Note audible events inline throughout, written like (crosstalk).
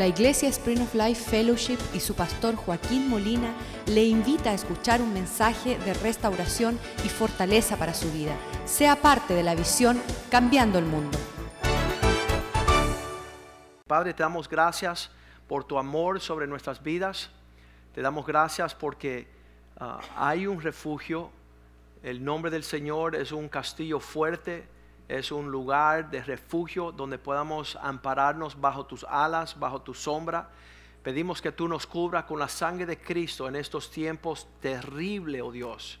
La Iglesia Spring of Life Fellowship y su pastor Joaquín Molina le invita a escuchar un mensaje de restauración y fortaleza para su vida. Sea parte de la visión Cambiando el Mundo. Padre, te damos gracias por tu amor sobre nuestras vidas. Te damos gracias porque ah, hay un refugio. El nombre del Señor es un castillo fuerte es un lugar de refugio donde podamos ampararnos bajo tus alas, bajo tu sombra. Pedimos que tú nos cubras con la sangre de Cristo en estos tiempos terribles, oh Dios.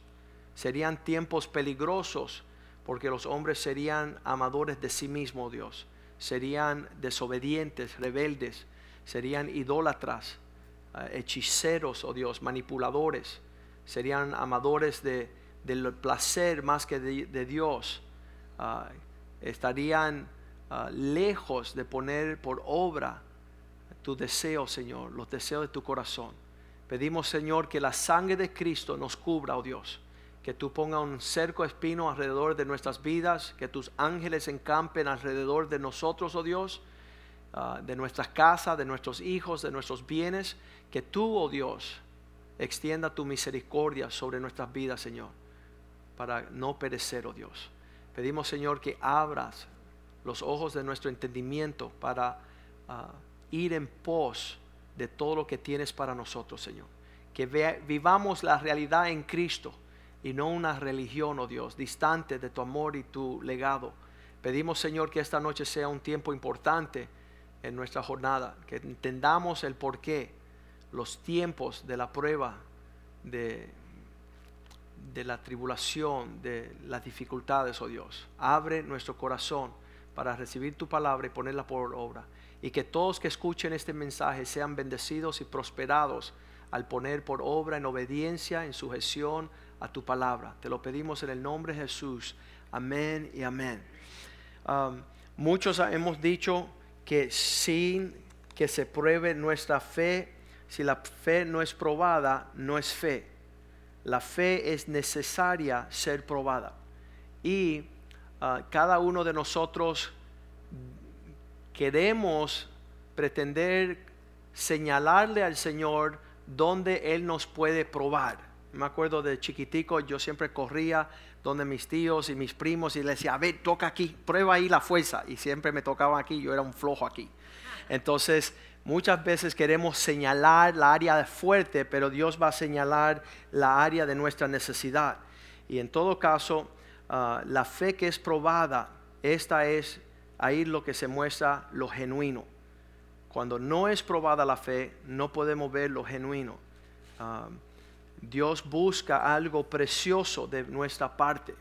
Serían tiempos peligrosos porque los hombres serían amadores de sí mismos, oh Dios. Serían desobedientes, rebeldes, serían idólatras, eh, hechiceros, oh Dios, manipuladores. Serían amadores de, del placer más que de Dios Ah, estarían ah, lejos de poner por obra tu deseo, Señor, los deseos de tu corazón. Pedimos, Señor, que la sangre de Cristo nos cubra, oh Dios. Que tú pongas un cerco espino alrededor de nuestras vidas, que tus ángeles encampen alrededor de nosotros, oh Dios, ah, de nuestras casas, de nuestros hijos, de nuestros bienes. Que tú, oh Dios, extienda tu misericordia sobre nuestras vidas, Señor, para no perecer, oh Dios. Pedimos, Señor, que abras los ojos de nuestro entendimiento para ah, ir en pos de todo lo que tienes para nosotros, Señor. Que vivamos la realidad en Cristo y no una religión, oh Dios, distante de tu amor y tu legado. Pedimos, Señor, que esta noche sea un tiempo importante en nuestra jornada, que entendamos el porqué, los tiempos de la prueba, de de la tribulación, de las dificultades, oh Dios. Abre nuestro corazón para recibir tu palabra y ponerla por obra. Y que todos que escuchen este mensaje sean bendecidos y prosperados al poner por obra en obediencia, en sujeción a tu palabra. Te lo pedimos en el nombre de Jesús. Amén y amén. Muchos hemos dicho que sin que se pruebe nuestra fe, si la fe no es probada, no es fe la fe es necesaria ser probada. Y ah, cada uno de nosotros queremos pretender señalarle al Señor donde Él nos puede probar. Me acuerdo de chiquitico, yo siempre corría donde mis tíos y mis primos y les decía, a ver, toca aquí, prueba ahí la fuerza. Y siempre me tocaba aquí, yo era un flojo aquí. Entonces, Muchas veces queremos señalar la área fuerte, pero Dios va a señalar la área de nuestra necesidad. Y en todo caso, ah, la fe que es probada, esta es ahí lo que se muestra lo genuino. Cuando no es probada la fe, no podemos ver lo genuino. Ah, Dios busca algo precioso de nuestra parte.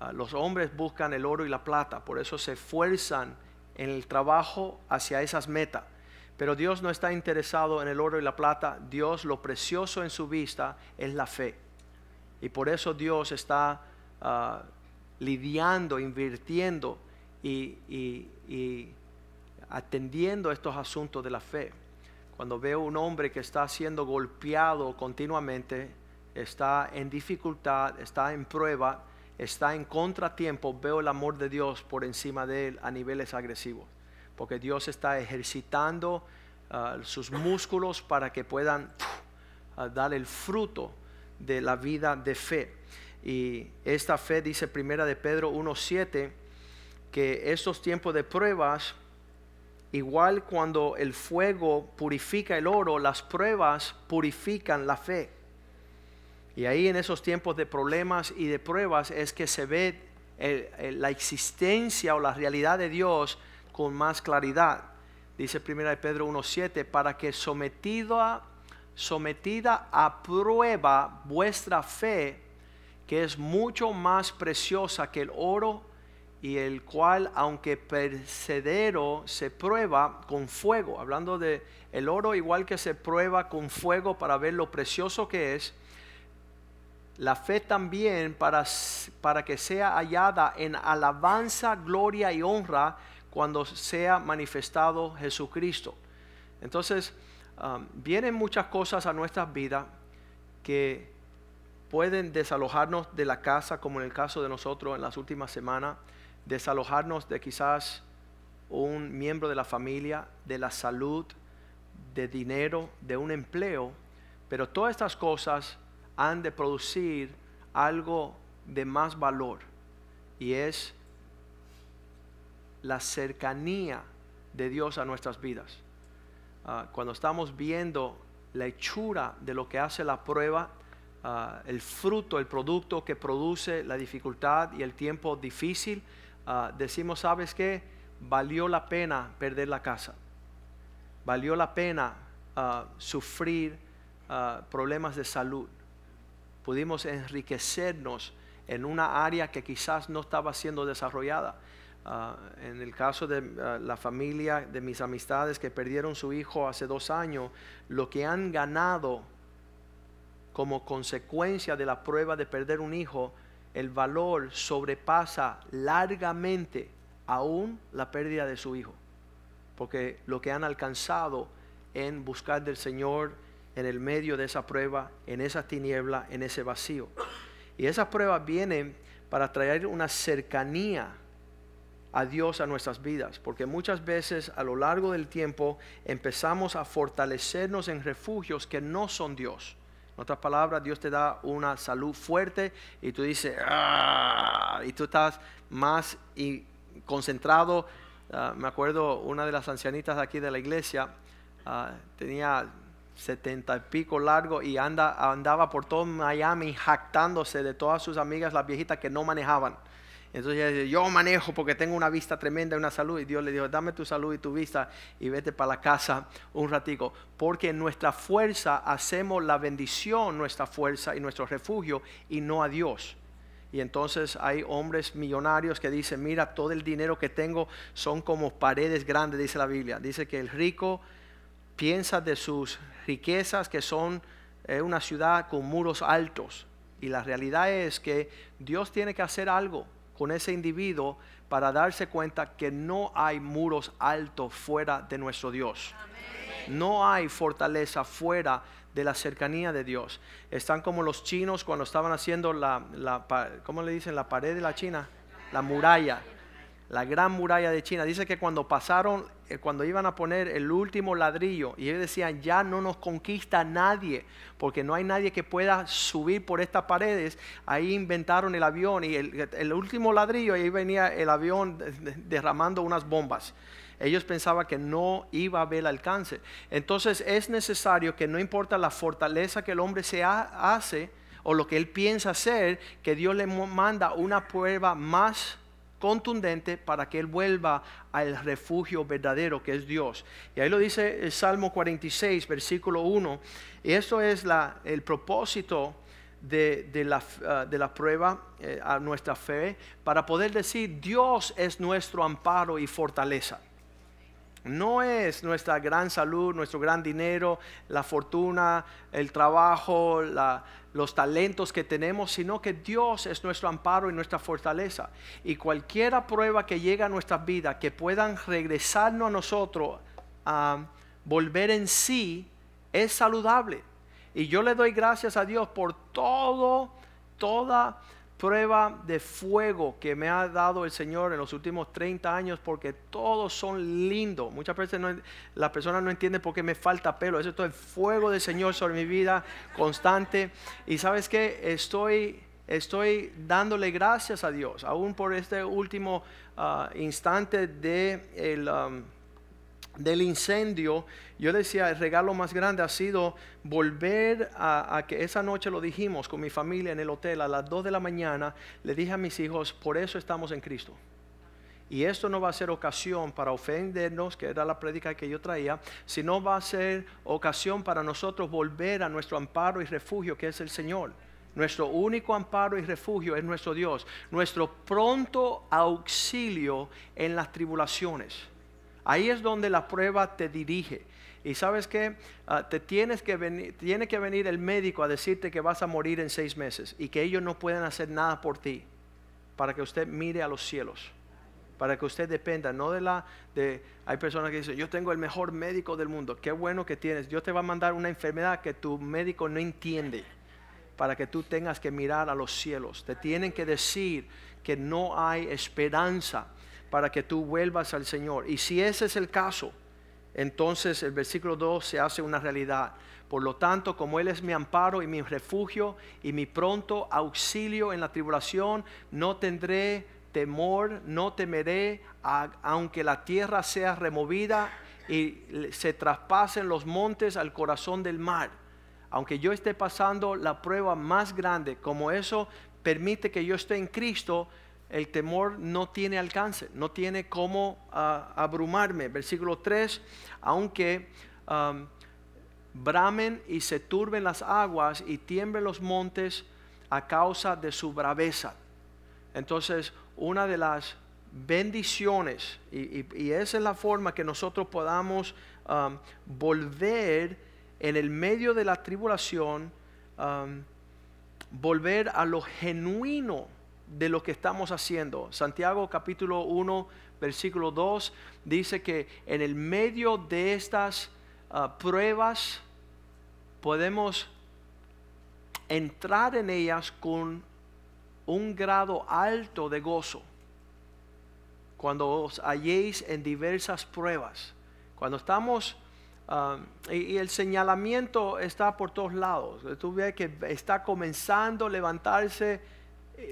Ah, los hombres buscan el oro y la plata, por eso se esfuerzan en el trabajo hacia esas metas pero Dios no está interesado en el oro y la plata. Dios lo precioso en su vista es la fe. Y por eso Dios está ah, lidiando, invirtiendo y, y, atendiendo estos asuntos de la fe. Cuando veo un hombre que está siendo golpeado continuamente, está en dificultad, está en prueba, está en contratiempo, veo el amor de Dios por encima de él a niveles agresivos porque Dios está ejercitando ah, sus músculos para que puedan ah, dar el fruto de la vida de fe. Y esta fe dice primera de Pedro 1.7 que estos tiempos de pruebas, igual cuando el fuego purifica el oro, las pruebas purifican la fe. Y ahí en esos tiempos de problemas y de pruebas es que se ve la existencia o la realidad de Dios con más claridad. Dice 1 Pedro 1.7, para que sometido sometida a prueba vuestra fe, que es mucho más preciosa que el oro, y el cual, aunque percedero, se prueba con fuego. Hablando de el oro, igual que se prueba con fuego para ver lo precioso que es, la fe también para, para que sea hallada en alabanza, gloria y honra cuando sea manifestado Jesucristo. Entonces, um, vienen muchas cosas a nuestras vidas que pueden desalojarnos de la casa, como en el caso de nosotros en las últimas semanas, desalojarnos de quizás un miembro de la familia, de la salud, de dinero, de un empleo, pero todas estas cosas han de producir algo de más valor y es la cercanía de Dios a nuestras vidas. Ah, cuando estamos viendo la hechura de lo que hace la prueba, ah, el fruto, el producto que produce la dificultad y el tiempo difícil, ah, decimos, ¿sabes qué? Valió la pena perder la casa. Valió la pena sufrir problemas de salud. Pudimos enriquecernos en una área que quizás no estaba siendo desarrollada. Ah, en el caso de ah, la familia de mis amistades que perdieron su hijo hace dos años, lo que han ganado como consecuencia de la prueba de perder un hijo, el valor sobrepasa largamente aún la pérdida de su hijo. Porque lo que han alcanzado en buscar del Señor en el medio de esa prueba, en esa tiniebla, en ese vacío. Y esas pruebas vienen para traer una cercanía a Dios a nuestras vidas, porque muchas veces a lo largo del tiempo empezamos a fortalecernos en refugios que no son Dios. En otras palabras, Dios te da una salud fuerte y tú dices, ah", y tú estás más concentrado. Ah, me acuerdo una de las ancianitas de aquí de la iglesia, ah, tenía setenta y pico largo y anda, andaba por todo Miami jactándose de todas sus amigas, las viejitas que no manejaban. Entonces yo manejo porque tengo una vista tremenda y una salud. Y Dios le dijo, dame tu salud y tu vista y vete para la casa un ratico. Porque en nuestra fuerza hacemos la bendición, nuestra fuerza y nuestro refugio y no a Dios. Y entonces hay hombres millonarios que dicen, mira, todo el dinero que tengo son como paredes grandes, dice la Biblia. Dice que el rico piensa de sus riquezas que son eh, una ciudad con muros altos. Y la realidad es que Dios tiene que hacer algo con ese individuo para darse cuenta que no hay muros altos fuera de nuestro Dios. No hay fortaleza fuera de la cercanía de Dios. Están como los chinos cuando estaban haciendo la, la ¿cómo le dicen? La pared de la China, la muralla la gran muralla de China. Dice que cuando pasaron, eh, cuando iban a poner el último ladrillo, y ellos decían, ya no nos conquista nadie, porque no hay nadie que pueda subir por estas paredes, ahí inventaron el avión y el, último ladrillo, ahí venía el avión derramando unas bombas. Ellos pensaban que no iba a haber alcance. Entonces es necesario que no importa la fortaleza que el hombre se hace o lo que él piensa hacer, que Dios le manda una prueba más contundente para que él vuelva al refugio verdadero que es Dios. Y ahí lo dice el Salmo 46, versículo 1. Y eso es la, el propósito de, la, ah, de la, prueba eh, a nuestra fe, para poder decir, Dios es nuestro amparo y fortaleza. No es nuestra gran salud, nuestro gran dinero, la fortuna, el trabajo, los talentos que tenemos, sino que Dios es nuestro amparo y nuestra fortaleza. Y cualquier prueba que llegue a nuestras vidas, que puedan regresarnos a nosotros a volver en sí, es saludable. Y yo le doy gracias a Dios por todo, toda prueba de fuego que me ha dado el Señor en los últimos 30 años porque todos son lindos. Muchas veces no, la persona no entiende por qué me falta pelo. Eso es todo el fuego del Señor sobre mi vida constante. Y sabes que estoy, estoy dándole gracias a Dios, aún por este último ah, instante de um, del incendio, yo decía, el regalo más grande ha sido volver a, que esa noche lo dijimos con mi familia en el hotel a las 2 de la mañana, le dije a mis hijos, por eso estamos en Cristo. Y esto no va a ser ocasión para ofendernos, que era la prédica que yo traía, sino va a ser ocasión para nosotros volver a nuestro amparo y refugio, que es el Señor. Nuestro único amparo y refugio es nuestro Dios, nuestro pronto auxilio en las tribulaciones. Ahí es donde la prueba te dirige. Y sabes que ah, te tienes que venir, tiene que venir el médico a decirte que vas a morir en seis meses y que ellos no pueden hacer nada por ti para que usted mire a los cielos, para que usted dependa, no de la, de, hay personas que dicen, yo tengo el mejor médico del mundo, qué bueno que tienes, Dios te va a mandar una enfermedad que tu médico no entiende, para que tú tengas que mirar a los cielos, te tienen que decir que no hay esperanza para que tú vuelvas al Señor. Y si ese es el caso, entonces el versículo 2 se hace una realidad. Por lo tanto, como Él es mi amparo y mi refugio y mi pronto auxilio en la tribulación, no tendré temor, no temeré, aunque la tierra sea removida y se traspasen los montes al corazón del mar. Aunque yo esté pasando la prueba más grande, como eso permite que yo esté en Cristo, el temor no tiene alcance, no tiene cómo ah, abrumarme. Versículo 3, aunque bramen y se turben las aguas y tiemblen los montes a causa de su braveza. Entonces, una de las bendiciones, y, esa es la forma que nosotros podamos volver en el medio de la tribulación, volver a lo genuino de lo que estamos haciendo. Santiago capítulo 1, versículo 2 dice que en el medio de estas uh, pruebas podemos entrar en ellas con un grado alto de gozo. Cuando os halléis en diversas pruebas, cuando estamos, um, y, el señalamiento está por todos lados. Tú ves que está comenzando a levantarse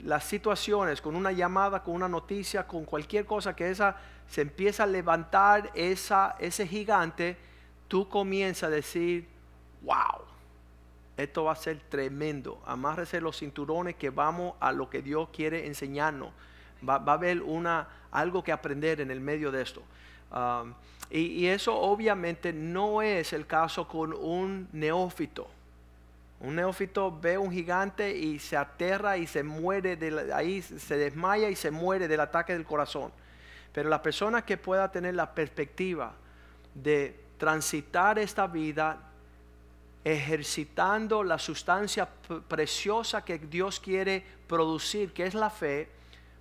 las situaciones con una llamada, con una noticia, con cualquier cosa que esa se empieza a levantar esa, ese gigante, tú comienzas a decir, wow, esto va a ser tremendo. Amárrese los cinturones que vamos a lo que Dios quiere enseñarnos. Va, a haber una, algo que aprender en el medio de esto. Um, y, eso obviamente no es el caso con un neófito. Un neófito ve un gigante y se aterra y se muere, de ahí se desmaya y se muere del ataque del corazón. Pero la persona que pueda tener la perspectiva de transitar esta vida ejercitando la sustancia preciosa que Dios quiere producir, que es la fe,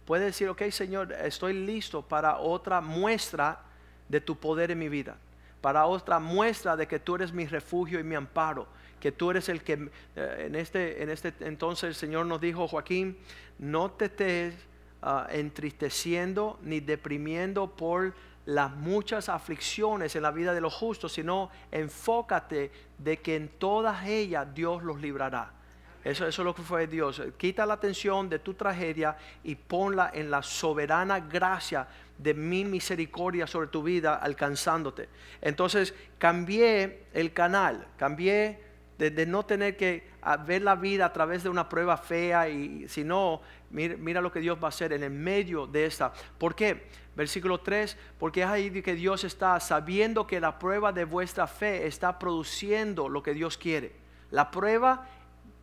puede decir, ok Señor, estoy listo para otra muestra de tu poder en mi vida, para otra muestra de que tú eres mi refugio y mi amparo, que tú eres el que eh, en este, en este entonces el Señor nos dijo, Joaquín, no te estés ah, entristeciendo ni deprimiendo por las muchas aflicciones en la vida de los justos, sino enfócate de que en todas ellas Dios los librará. Eso, eso es lo que fue Dios. Quita la atención de tu tragedia y ponla en la soberana gracia de mi misericordia sobre tu vida alcanzándote. Entonces cambié el canal, cambié de, no tener que ver la vida a través de una prueba fea y sino mira, mira lo que Dios va a hacer en el medio de esta. ¿Por qué? Versículo 3, porque es ahí que Dios está sabiendo que la prueba de vuestra fe está produciendo lo que Dios quiere. La prueba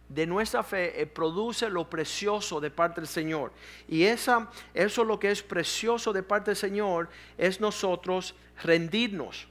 de nuestra fe eh, produce lo precioso de parte del Señor. Y esa, eso lo que es precioso de parte del Señor es nosotros rendirnos.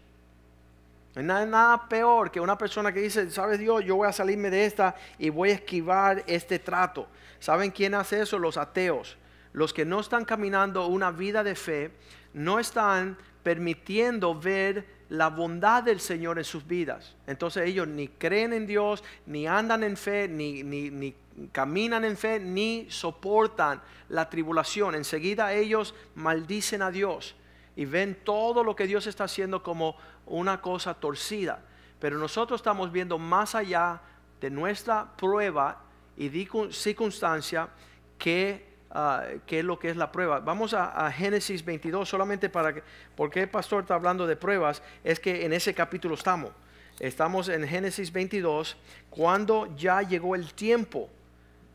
Nada peor que una persona que dice, sabes Dios, yo voy a salirme de esta y voy a esquivar este trato. ¿Saben quién hace eso? Los ateos los que no están caminando una vida de fe, no están permitiendo ver la bondad del Señor en sus vidas. Entonces ellos ni creen en Dios, ni andan en fe, ni, ni, caminan en fe, ni soportan la tribulación. Enseguida ellos maldicen a Dios y ven todo lo que Dios está haciendo como una cosa torcida. Pero nosotros estamos viendo más allá de nuestra prueba y circunstancia que Ah, es lo que es la prueba. Vamos a, Génesis 22 solamente para que, porque el pastor está hablando de pruebas, es que en ese capítulo estamos. Estamos en Génesis 22 cuando ya llegó el tiempo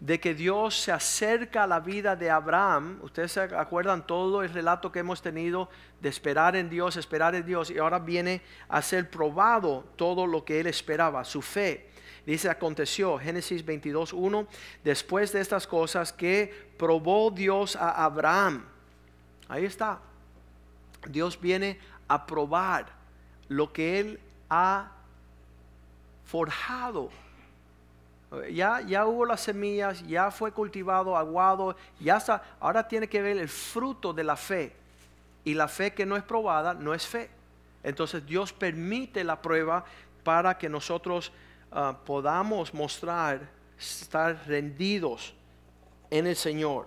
de que Dios se acerca a la vida de Abraham. Ustedes se acuerdan todo el relato que hemos tenido de esperar en Dios, esperar en Dios, y ahora viene a ser probado todo lo que él esperaba, su fe. Dice, aconteció, Génesis 22, 1, después de estas cosas que probó Dios a Abraham. Ahí está. Dios viene a probar lo que él ha forjado. Ya, ya hubo las semillas, ya fue cultivado, aguado, ya está. Ahora tiene que ver el fruto de la fe. Y la fe que no es probada no es fe. Entonces Dios permite la prueba para que nosotros Ah, podamos mostrar, estar rendidos en el Señor.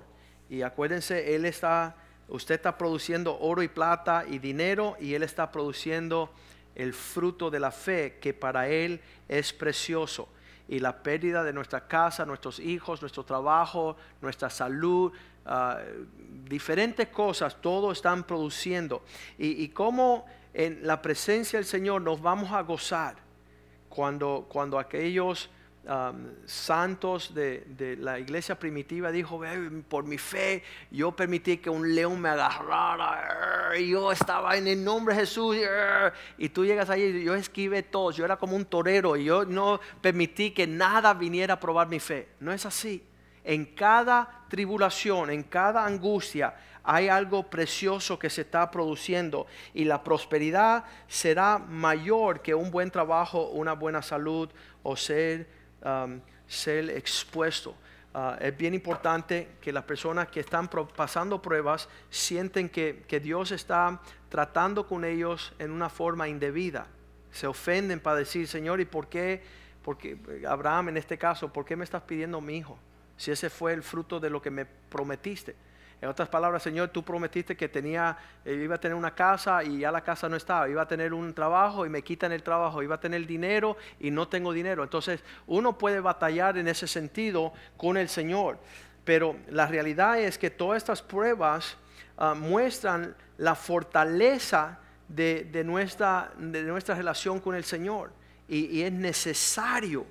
Y acuérdense, Él está, usted está produciendo oro y plata y dinero y Él está produciendo el fruto de la fe que para Él es precioso. Y la pérdida de nuestra casa, nuestros hijos, nuestro trabajo, nuestra salud, ah, diferentes cosas, todo están produciendo. Y, y cómo en la presencia del Señor nos vamos a gozar cuando, cuando aquellos santos de, la iglesia primitiva dijo, por mi fe yo permití que un león me agarrara, y yo estaba en el nombre de Jesús, y tú llegas y yo esquivé todo, yo era como un torero, y yo no permití que nada viniera a probar mi fe. No es así. En cada tribulación, en cada angustia, hay algo precioso que se está produciendo y la prosperidad será mayor que un buen trabajo, una buena salud o ser Um, ser expuesto. Uh, es bien importante que las personas que están pasando pruebas sienten que, Dios está tratando con ellos en una forma indebida. Se ofenden para decir, Señor, ¿y por qué? Porque Abraham en este caso, ¿por qué me estás pidiendo mi hijo? Si ese fue el fruto de lo que me prometiste. En otras palabras, Señor, tú prometiste que tenía, eh, iba a tener una casa y ya la casa no estaba, iba a tener un trabajo y me quitan el trabajo, iba a tener dinero y no tengo dinero. Entonces, uno puede batallar en ese sentido con el Señor, pero la realidad es que todas estas pruebas ah, muestran la fortaleza de, nuestra, de nuestra relación con el Señor. Y es necesario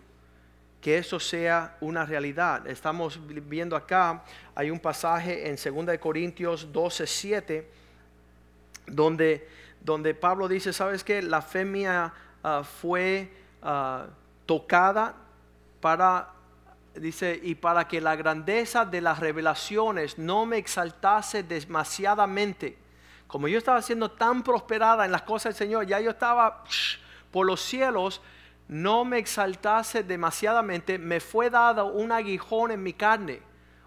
que eso sea una realidad. Estamos viendo acá, hay un pasaje en 2 Corintios 12, 7, donde, donde Pablo dice, ¿sabes qué? La fe mía ah, fue ah, tocada para, dice, y para que la grandeza de las revelaciones no me exaltase demasiadamente. Como yo estaba siendo tan prosperada en las cosas del Señor, ya yo estaba por los cielos, no me exaltase demasiadamente, me fue dado un aguijón en mi carne,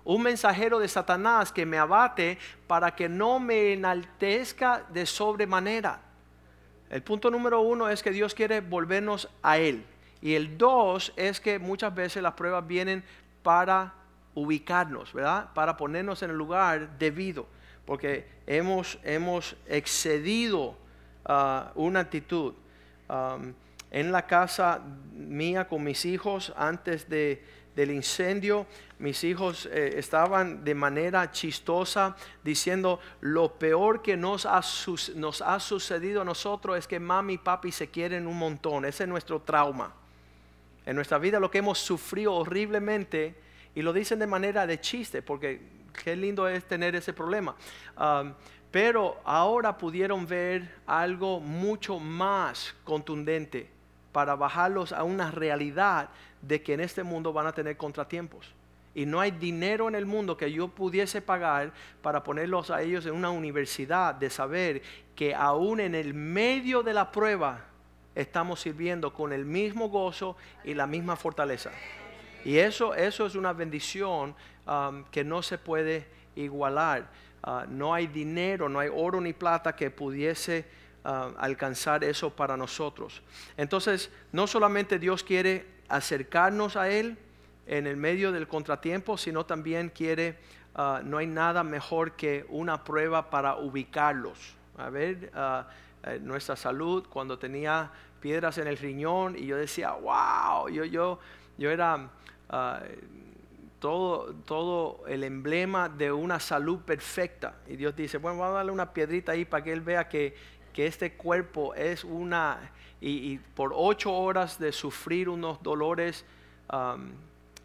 un mensajero de Satanás que me abate para que no me enaltezca de sobremanera. El punto número uno es que Dios quiere volvernos a Él. Y el dos es que muchas veces las pruebas vienen para ubicarnos, ¿verdad? Para ponernos en el lugar debido. Porque hemos, hemos excedido ah, una actitud en la casa mía con mis hijos antes de, del incendio. Mis hijos eh, estaban de manera chistosa diciendo, lo peor que nos ha sucedido a nosotros es que mami y papi se quieren un montón. Ese es nuestro trauma. En nuestra vida lo que hemos sufrido horriblemente, y lo dicen de manera de chiste, porque qué lindo es tener ese problema. pero ahora pudieron ver algo mucho más contundente para bajarlos a una realidad de que en este mundo van a tener contratiempos. Y no hay dinero en el mundo que yo pudiese pagar para ponerlos a ellos en una universidad de saber que aún en el medio de la prueba estamos sirviendo con el mismo gozo y la misma fortaleza. Y eso, eso es una bendición um, que no se puede igualar. Uh, no hay dinero, no hay oro ni plata que pudiese alcanzar eso para nosotros. Entonces, no solamente Dios quiere acercarnos a Él en el medio del contratiempo, sino también quiere, ah, no hay nada mejor que una prueba para ubicarlos. A ver, ah, eh, nuestra salud, cuando tenía piedras en el riñón y yo decía, wow, yo, yo, yo era... Ah, todo, todo el emblema de una salud perfecta. Y Dios dice, bueno, vamos a darle una piedrita ahí para que Él vea que, que este cuerpo es una, y, por ocho horas de sufrir unos dolores um,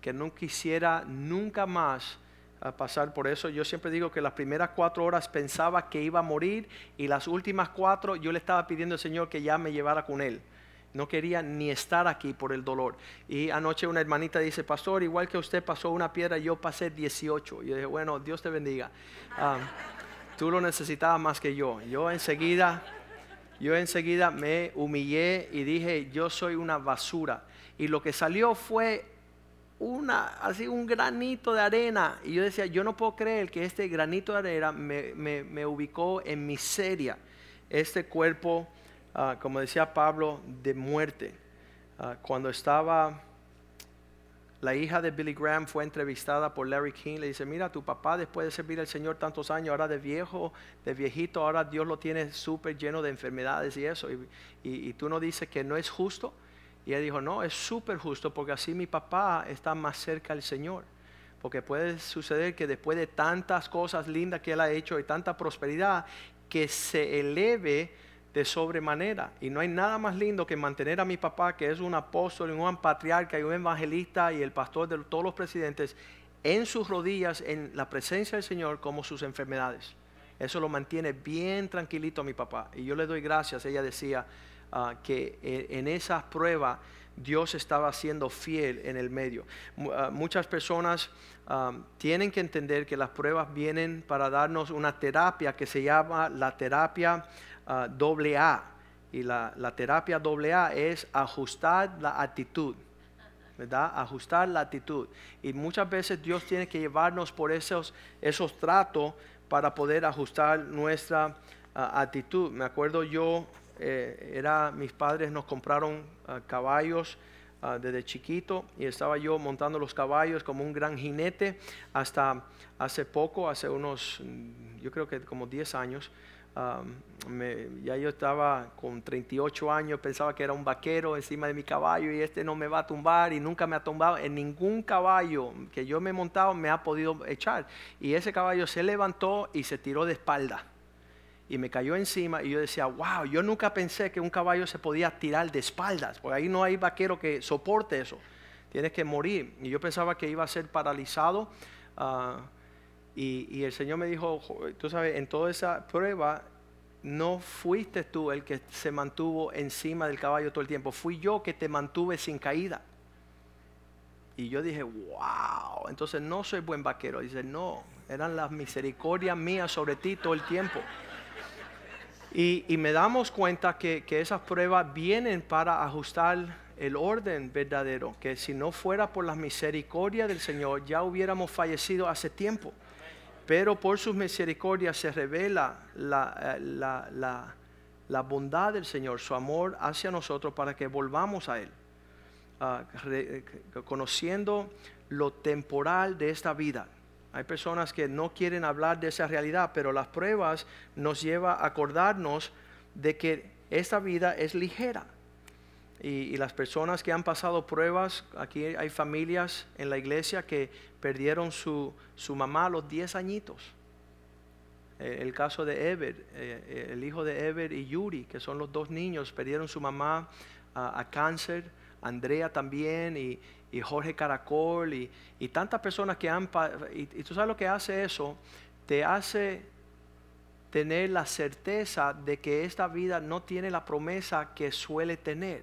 que no quisiera nunca más uh, pasar por eso. Yo siempre digo que las primeras cuatro horas pensaba que iba a morir y las últimas cuatro yo le estaba pidiendo al Señor que ya me llevara con Él. No quería ni estar aquí por el dolor. Y anoche una hermanita dice, pastor, igual que usted pasó una piedra, yo pasé 18. Y yo dije, bueno, Dios te bendiga. Um, tú lo necesitabas más que yo. Yo enseguida yo enseguida me humillé y dije, yo soy una basura. Y lo que salió fue una, así un granito de arena. Y yo decía, yo no puedo creer que este granito de arena me, ubicó en miseria. Este cuerpo, ah, como decía Pablo, de muerte. Ah, cuando estaba la hija de Billy Graham fue entrevistada por Larry King. Le dice, mira, tu papá después de servir al Señor tantos años, ahora de viejo, de viejito, ahora Dios lo tiene súper lleno de enfermedades y eso. Y, tú no dices que no es justo. Y ella dijo, no, es súper justo porque así mi papá está más cerca al Señor. Porque puede suceder que después de tantas cosas lindas que él ha hecho y tanta prosperidad, que se eleve de sobremanera. Y no hay nada más lindo que mantener a mi papá, que es un apóstol, un patriarca y un evangelista y el pastor de todos los presidentes, en sus rodillas, en la presencia del Señor, como sus enfermedades. Eso lo mantiene bien tranquilito a mi papá. Y yo le doy gracias. Ella decía ah, que eh, en esas pruebas Dios estaba siendo fiel en el medio. Ah, muchas personas ah, tienen que entender que las pruebas vienen para darnos una terapia que se llama la terapia Ah, doble A. Y la, terapia doble A es ajustar la actitud. ¿verdad? Ajustar la actitud. Y muchas veces Dios tiene que llevarnos por esos, esos tratos para poder ajustar nuestra ah, actitud. Me acuerdo yo, eh, era, mis padres nos compraron ah, caballos desde chiquito y estaba yo montando los caballos como un gran jinete hasta hace poco, hace unos, yo creo que como 10 años ya yo estaba con 38 años, pensaba que era un vaquero encima de mi caballo y este no me va a tumbar y nunca me ha tumbado. En ningún caballo que yo me he montado me ha podido echar. Y ese caballo se levantó y se tiró de espalda. Y me cayó encima y yo decía, wow, yo nunca pensé que un caballo se podía tirar de espaldas, porque ahí no hay vaquero que soporte eso. Tienes que morir. Y yo pensaba que iba a ser paralizado. Ah, y, el Señor me dijo, tú sabes, en toda esa prueba, no fuiste tú el que se mantuvo encima del caballo todo el tiempo, fui yo que te mantuve sin caída. Y yo dije, wow, entonces no soy buen vaquero. Dice, no, eran las misericordias mías sobre ti todo el tiempo. Y, me damos cuenta que, que esas pruebas vienen para ajustar el orden verdadero, que si no fuera por las misericordias del Señor, ya hubiéramos fallecido hace tiempo pero por sus misericordias se revela eh, la, bondad del Señor, su amor hacia nosotros para que volvamos a Él, ah, eh, conociendo lo temporal de esta vida. Hay personas que no quieren hablar de esa realidad, pero las pruebas nos lleva a acordarnos de que esta vida es ligera. Y, las personas que han pasado pruebas, aquí hay familias en la iglesia que perdieron su, su mamá a los 10 añitos. Eh, el caso de Ever, eh, el hijo de Ever y Yuri, que son los dos niños, perdieron su mamá a, cáncer, Andrea también y, Jorge Caracol y, tantas personas que han... Y, y tú sabes lo que hace eso, te hace tener la certeza de que esta vida no tiene la promesa que suele tener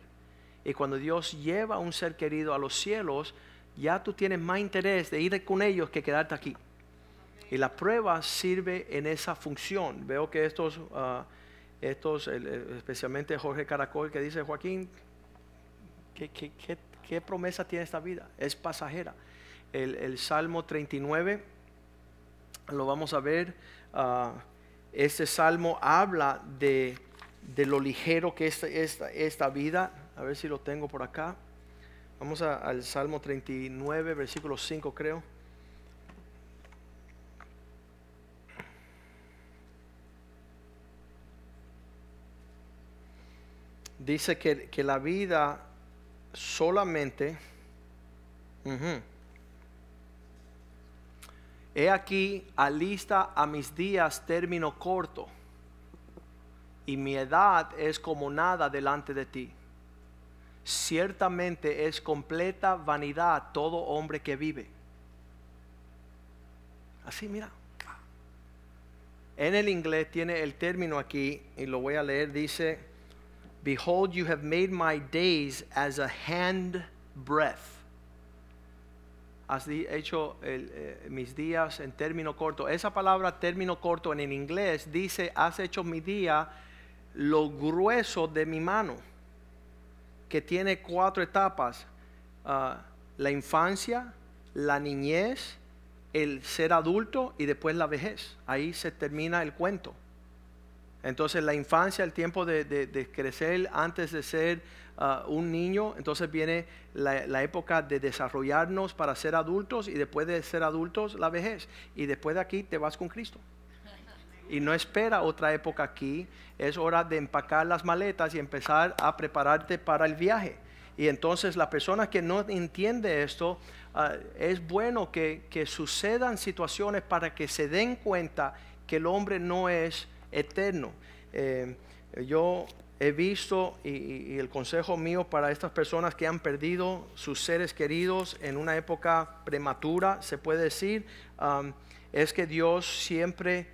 y cuando Dios lleva a un ser querido a los cielos, ya tú tienes más interés de ir con ellos que quedarte aquí. Y la prueba sirve en esa función. Veo que estos, ah, estos especialmente Jorge Caracol, que dice, Joaquín, ¿qué, promesa tiene esta vida? Es pasajera. El, Salmo 39, lo vamos a ver. Uh, este salmo habla de, lo ligero que es esta, esta vida a ver si lo tengo por acá. Vamos al Salmo 39, versículo 5 creo. Dice que, la vida solamente... He aquí, alista a mis días término corto, y mi edad es como nada delante de ti ciertamente es completa vanidad todo hombre que vive. Así, mira. En el inglés tiene el término aquí, y lo voy a leer, dice, Behold, you have made my days as a hand breath. Has hecho eh, mis días en término corto. Esa palabra término corto en el inglés dice, has hecho mi día lo grueso de mi mano que tiene cuatro etapas. Ah, la infancia, la niñez, el ser adulto y después la vejez. Ahí se termina el cuento. Entonces la infancia, el tiempo de, de- crecer antes de ser ah, un niño, entonces viene la, la época de desarrollarnos para ser adultos y después de ser adultos la vejez. Y después de aquí te vas con Cristo. Y no espera otra época aquí, es hora de empacar las maletas y empezar a prepararte para el viaje. Y entonces la persona que no entiende esto, ah, es bueno que, que sucedan situaciones para que se den cuenta que el hombre no es eterno. Eh, yo he visto y, el consejo mío para estas personas que han perdido sus seres queridos en una época prematura, se puede decir, am, es que Dios siempre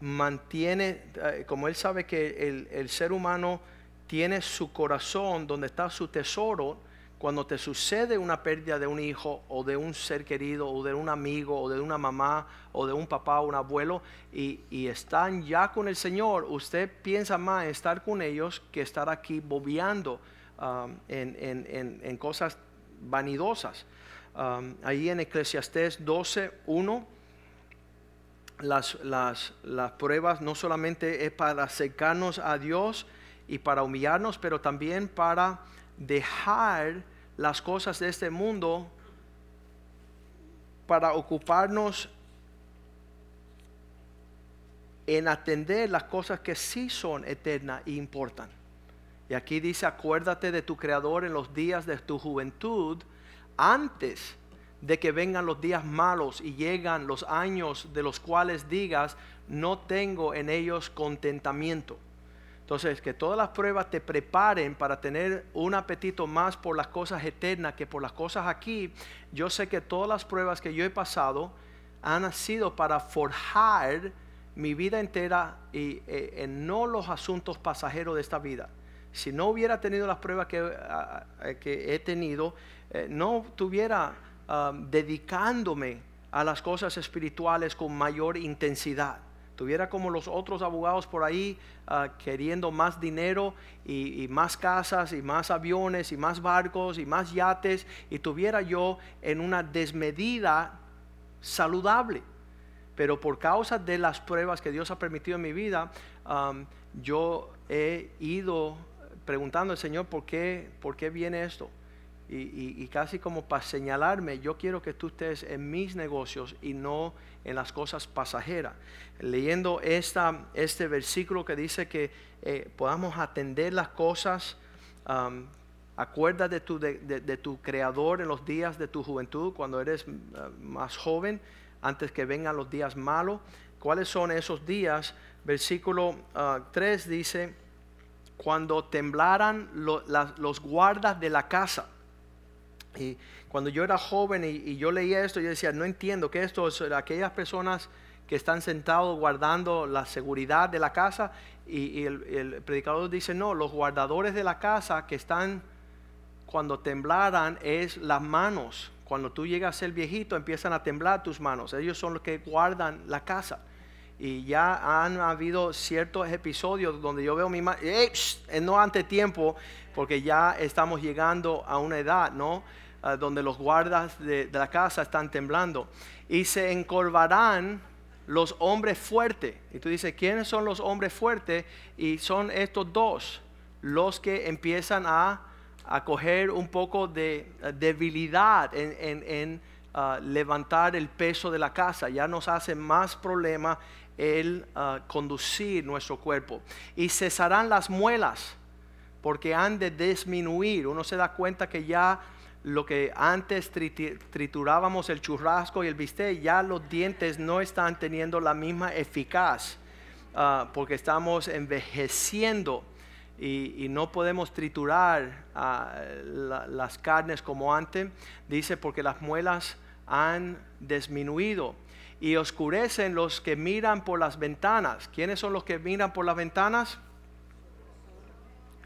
mantiene, eh, como Él sabe que el, el ser humano tiene su corazón donde está su tesoro, cuando te sucede una pérdida de un hijo o de un ser querido o de un amigo o de una mamá o de un papá o un abuelo y, y están ya con el Señor, usted piensa más en estar con ellos que estar aquí bobeando um, en, en- en- cosas vanidosas. Um, ahí en Eclesiastés 12, 1 las, las, las pruebas no solamente es para acercarnos a Dios y para humillarnos, pero también para dejar las cosas de este mundo para ocuparnos en atender las cosas que sí son eternas e importan. Y aquí dice, acuérdate de tu Creador en los días de tu juventud, antes de que vengan los días malos y llegan los años de los cuales digas, no tengo en ellos contentamiento. Entonces, que todas las pruebas te preparen para tener un apetito más por las cosas eternas que por las cosas aquí. Yo sé que todas las pruebas que yo he pasado han sido para forjar mi vida entera y eh, en no los asuntos pasajeros de esta vida. Si no hubiera tenido las pruebas que, ah, ah, que he tenido, eh, no tuviera ah, dedicándome a las cosas espirituales con mayor intensidad. Tuviera como los otros abogados por ahí ah, queriendo más dinero y, y más casas y más aviones y más barcos y más yates y tuviera yo en una desmedida saludable. Pero por causa de las pruebas que Dios ha permitido en mi vida, um, yo he ido preguntando al Señor por qué, por qué viene esto. Y, casi como para señalarme, yo quiero que tú estés en mis negocios y no en las cosas pasajeras. Leyendo este versículo que dice que eh, podamos atender las cosas, um, acuerda de tu, creador en los días de tu juventud, cuando eres uh, más joven, antes que vengan los días malos. ¿Cuáles son esos días? Versículo 3 dice, cuando temblaran los guardas de la casa. Y cuando yo era joven y, yo leía esto, yo decía, no entiendo que esto es aquellas personas que están sentados guardando la seguridad de la casa. Y, el predicador dice, no, los guardadores de la casa que están cuando temblaran es las manos. Cuando tú llegas a ser viejito empiezan a temblar tus manos. Ellos son los que guardan la casa. Y ya han habido ciertos episodios donde yo veo mi mano, no ante tiempo, porque ya estamos llegando a una edad, ¿no? Ah, donde los guardas de, la casa están temblando. Y se encorvarán los hombres fuertes. Y tú dices, ¿quiénes son los hombres fuertes? Y son estos dos, los que empiezan a, a coger un poco de eh, debilidad en, en- en, ah, levantar el peso de la casa. Ya nos hace más problema el ah, conducir nuestro cuerpo. Y cesarán las muelas porque han de disminuir. Uno se da cuenta que ya lo que antes triturábamos el churrasco y el bistec, ya los dientes no están teniendo la misma eficaz, ah, porque estamos envejeciendo y, no podemos triturar ah, la- las carnes como antes. Dice, porque las muelas han disminuido y oscurecen los que miran por las ventanas. ¿Quiénes son los que miran por las ventanas?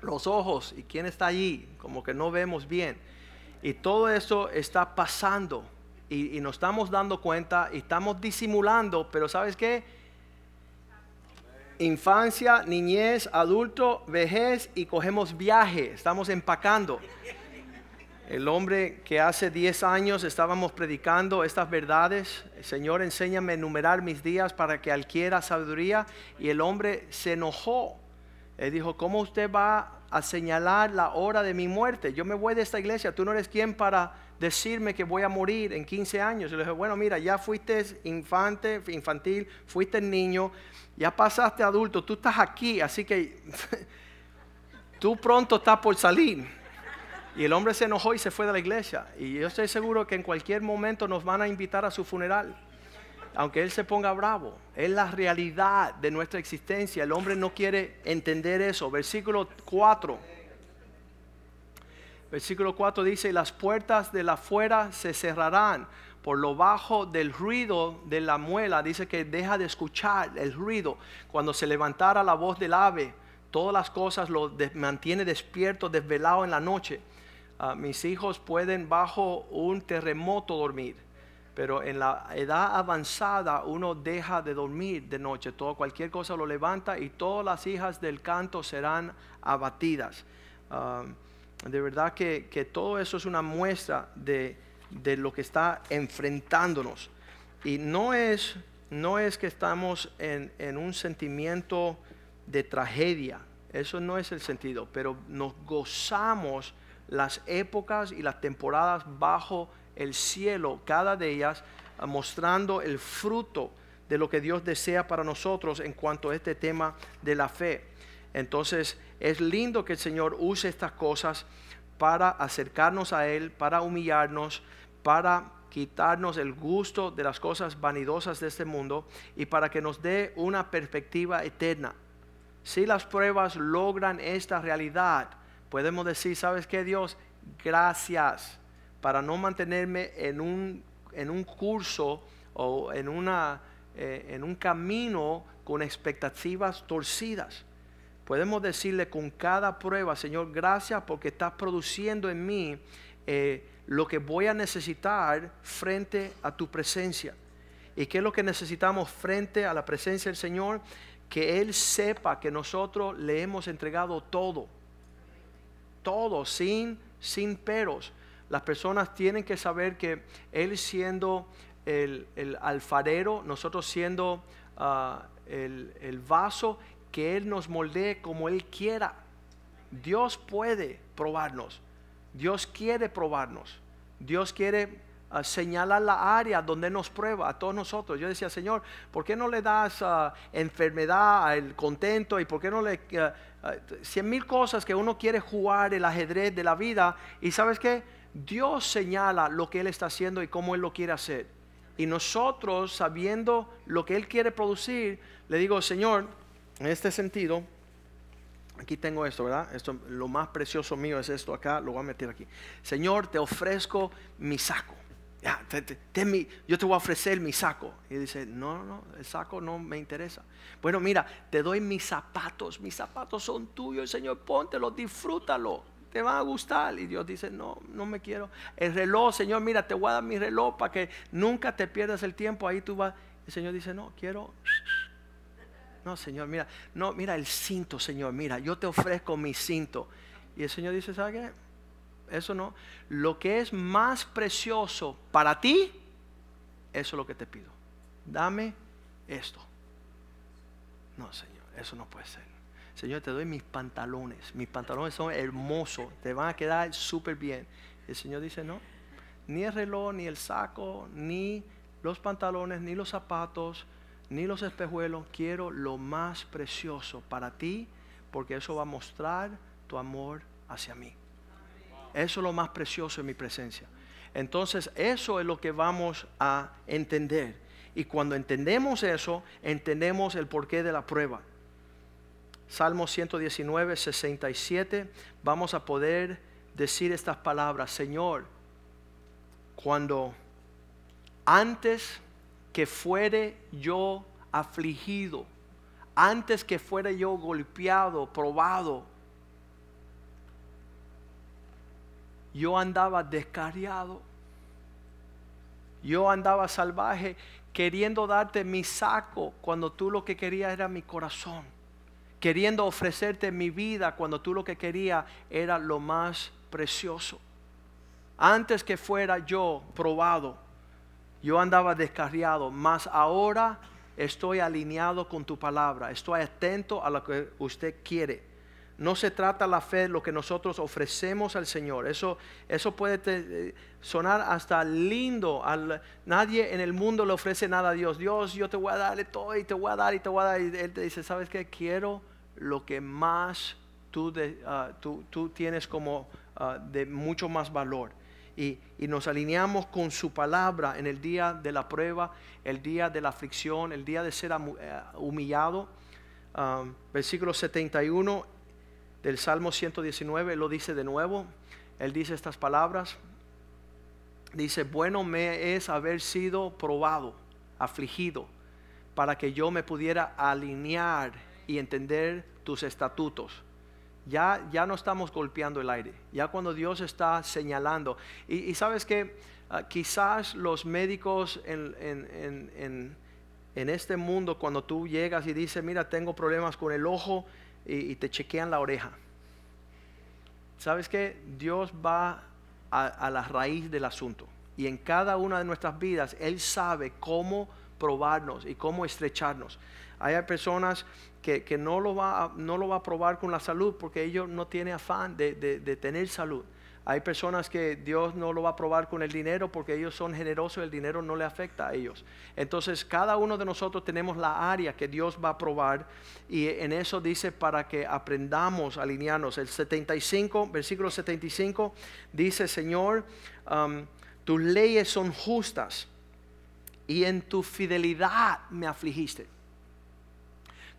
los ojos y quién está allí, como que no vemos bien. Y todo eso está pasando y, y nos estamos dando cuenta y estamos disimulando, pero ¿sabes qué? Infancia, niñez, adulto, vejez y cogemos viaje, estamos empacando. El hombre que hace 10 años estábamos predicando estas verdades, Señor, enséñame a enumerar mis días para que adquiera sabiduría. Y el hombre se enojó. Él dijo, ¿cómo usted va a señalar la hora de mi muerte? Yo me voy de esta iglesia, tú no eres quien para decirme que voy a morir en 15 años. Yo le dije, bueno, mira, ya fuiste infante, infantil, fuiste niño, ya pasaste adulto, tú estás aquí, así que (laughs) tú pronto estás por salir. Y el hombre se enojó y se fue de la iglesia. Y yo estoy seguro que en cualquier momento nos van a invitar a su funeral. Aunque él se ponga bravo. Es la realidad de nuestra existencia. El hombre no quiere entender eso. Versículo 4. Versículo 4 dice, y las puertas de la afuera se cerrarán por lo bajo del ruido de la muela. Dice que deja de escuchar el ruido. Cuando se levantara la voz del ave, todas las cosas lo mantiene despierto, desvelado en la noche Ah, mis hijos pueden bajo un terremoto dormir, pero en la edad avanzada uno deja de dormir de noche, todo, cualquier cosa lo levanta y todas las hijas del canto serán abatidas. Ah, de verdad que, todo eso es una muestra de, lo que está enfrentándonos. Y no es, no es que estamos en, en un sentimiento de tragedia, eso no es el sentido, pero nos gozamos las épocas y las temporadas bajo el cielo, cada de ellas ah, mostrando el fruto de lo que Dios desea para nosotros en cuanto a este tema de la fe. Entonces es lindo que el Señor use estas cosas para acercarnos a Él, para humillarnos, para quitarnos el gusto de las cosas vanidosas de este mundo y para que nos dé una perspectiva eterna. Si las pruebas logran esta realidad, podemos decir, ¿sabes qué Dios? Gracias para no mantenerme en un, en un curso o en, una, eh, en un camino con expectativas torcidas. Podemos decirle con cada prueba, Señor, gracias porque estás produciendo en mí eh, lo que voy a necesitar frente a tu presencia. ¿Y qué es lo que necesitamos frente a la presencia del Señor? Que Él sepa que nosotros le hemos entregado todo todo, sin, sin peros. Las personas tienen que saber que Él siendo el, alfarero, nosotros siendo ah, el, vaso, que Él nos moldee como Él quiera. Dios puede probarnos. Dios quiere probarnos. Dios quiere señalar la área donde nos prueba a todos nosotros. Yo decía, Señor, ¿por qué no le das uh, enfermedad al contento y por qué no le... cien mil cosas que uno quiere jugar el ajedrez de la vida y sabes qué? Dios señala lo que Él está haciendo y cómo Él lo quiere hacer. Y nosotros, sabiendo lo que Él quiere producir, le digo, Señor, en este sentido, aquí tengo esto, ¿verdad? Esto, lo más precioso mío es esto acá, lo voy a meter aquí. Señor, te ofrezco mi saco yo te voy a ofrecer mi saco. Y dice, no, no, el saco no me interesa. Bueno, mira, te doy mis zapatos, mis zapatos son tuyos, Señor, póntelos, disfrútalo, te van a gustar. Y Dios dice, no, no me quiero. El reloj, Señor, mira, te voy a dar mi reloj para que nunca te pierdas el tiempo, ahí tú vas. El Señor dice, no, quiero... No, Señor, mira, no, mira el cinto, Señor, mira, yo te ofrezco mi cinto. Y el Señor dice, ¿sabe qué? Eso no. Lo que es más precioso para ti, eso es lo que te pido. Dame esto. No, Señor, eso no puede ser. Señor, te doy mis pantalones. Mis pantalones son hermosos, te van a quedar súper bien. El Señor dice, no, ni el reloj, ni el saco, ni los pantalones, ni los zapatos, ni los espejuelos. Quiero lo más precioso para ti, porque eso va a mostrar tu amor hacia mí. Eso es lo más precioso en mi presencia. Entonces, eso es lo que vamos a entender. Y cuando entendemos eso, entendemos el porqué de la prueba. Salmo 119, 67, vamos a poder decir estas palabras, Señor, cuando antes que fuere yo afligido, antes que fuere yo golpeado, probado, yo andaba descariado. Yo andaba salvaje queriendo darte mi saco cuando tú lo que querías era mi corazón. Queriendo ofrecerte mi vida cuando tú lo que querías era lo más precioso. Antes que fuera yo probado, yo andaba descarriado, mas ahora estoy alineado con tu palabra, estoy atento a lo que usted quiere. No se trata la fe lo que nosotros ofrecemos al Señor. Eso, eso puede eh, sonar hasta lindo. Al, nadie en el mundo le ofrece nada a Dios. Dios, yo te voy a dar todo y te voy a dar y te voy a dar. Y Él te dice, ¿sabes qué? Quiero lo que más tú, ah, tú, tienes como ah, de mucho más valor. Y, nos alineamos con su palabra en el día de la prueba, el día de la aflicción, el día de ser eh, humillado. Ah, versículo 71 del Salmo 119 lo dice de nuevo. Él dice estas palabras. Dice, bueno me es haber sido probado, afligido, para que yo me pudiera alinear y entender tus estatutos. Ya, ya no estamos golpeando el aire, ya cuando Dios está señalando. Y, sabes que ah, quizás los médicos en, en, en, este mundo, cuando tú llegas y dices, mira, tengo problemas con el ojo y, te chequean la oreja. ¿Sabes que Dios va a, la raíz del asunto. Y en cada una de nuestras vidas, Él sabe cómo probarnos y cómo estrecharnos. Hay personas que, no, lo va a, no lo va a probar con la salud porque ellos no tienen afán de, de, tener salud. Hay personas que Dios no lo va a probar con el dinero porque ellos son generosos, el dinero no le afecta a ellos. Entonces cada uno de nosotros tenemos la área que Dios va a probar y en eso dice para que aprendamos a alinearnos. El 75, versículo 75 dice, Señor, tus leyes son justas y en tu fidelidad me afligiste.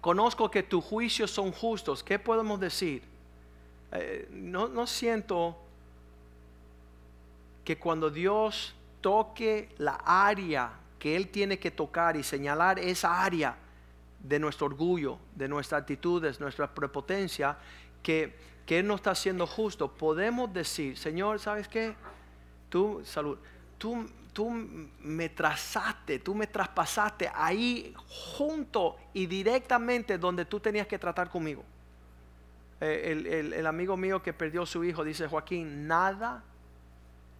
Conozco que tus juicios son justos. ¿Qué podemos decir? Eh, no, siento que cuando Dios toque la área que Él tiene que tocar y señalar esa área de nuestro orgullo, de nuestras actitudes, nuestra prepotencia, que, que Él no está siendo justo, podemos decir, Señor, ¿sabes qué? Tú, salud, tú tú me trazaste, tú me traspasaste ahí junto y directamente donde tú tenías que tratar conmigo. Eh, el, amigo mío que perdió su hijo dice, Joaquín, nada,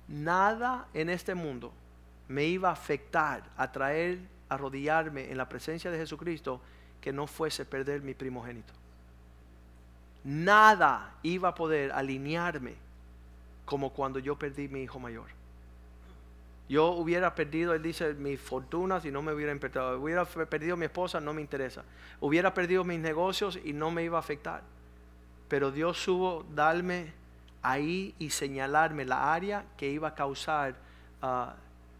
nada en este mundo me iba a afectar, a traer, a arrodillarme en la presencia de Jesucristo que no fuese perder mi primogénito. Nada iba a poder alinearme como cuando yo perdí mi hijo mayor. Yo hubiera perdido, él dice, mis fortunas y no me hubiera importado. Hubiera perdido mi esposa, no me interesa. Hubiera perdido mis negocios y no me iba a afectar. Pero Dios supo darme ahí y señalarme la área que iba a causar, uh,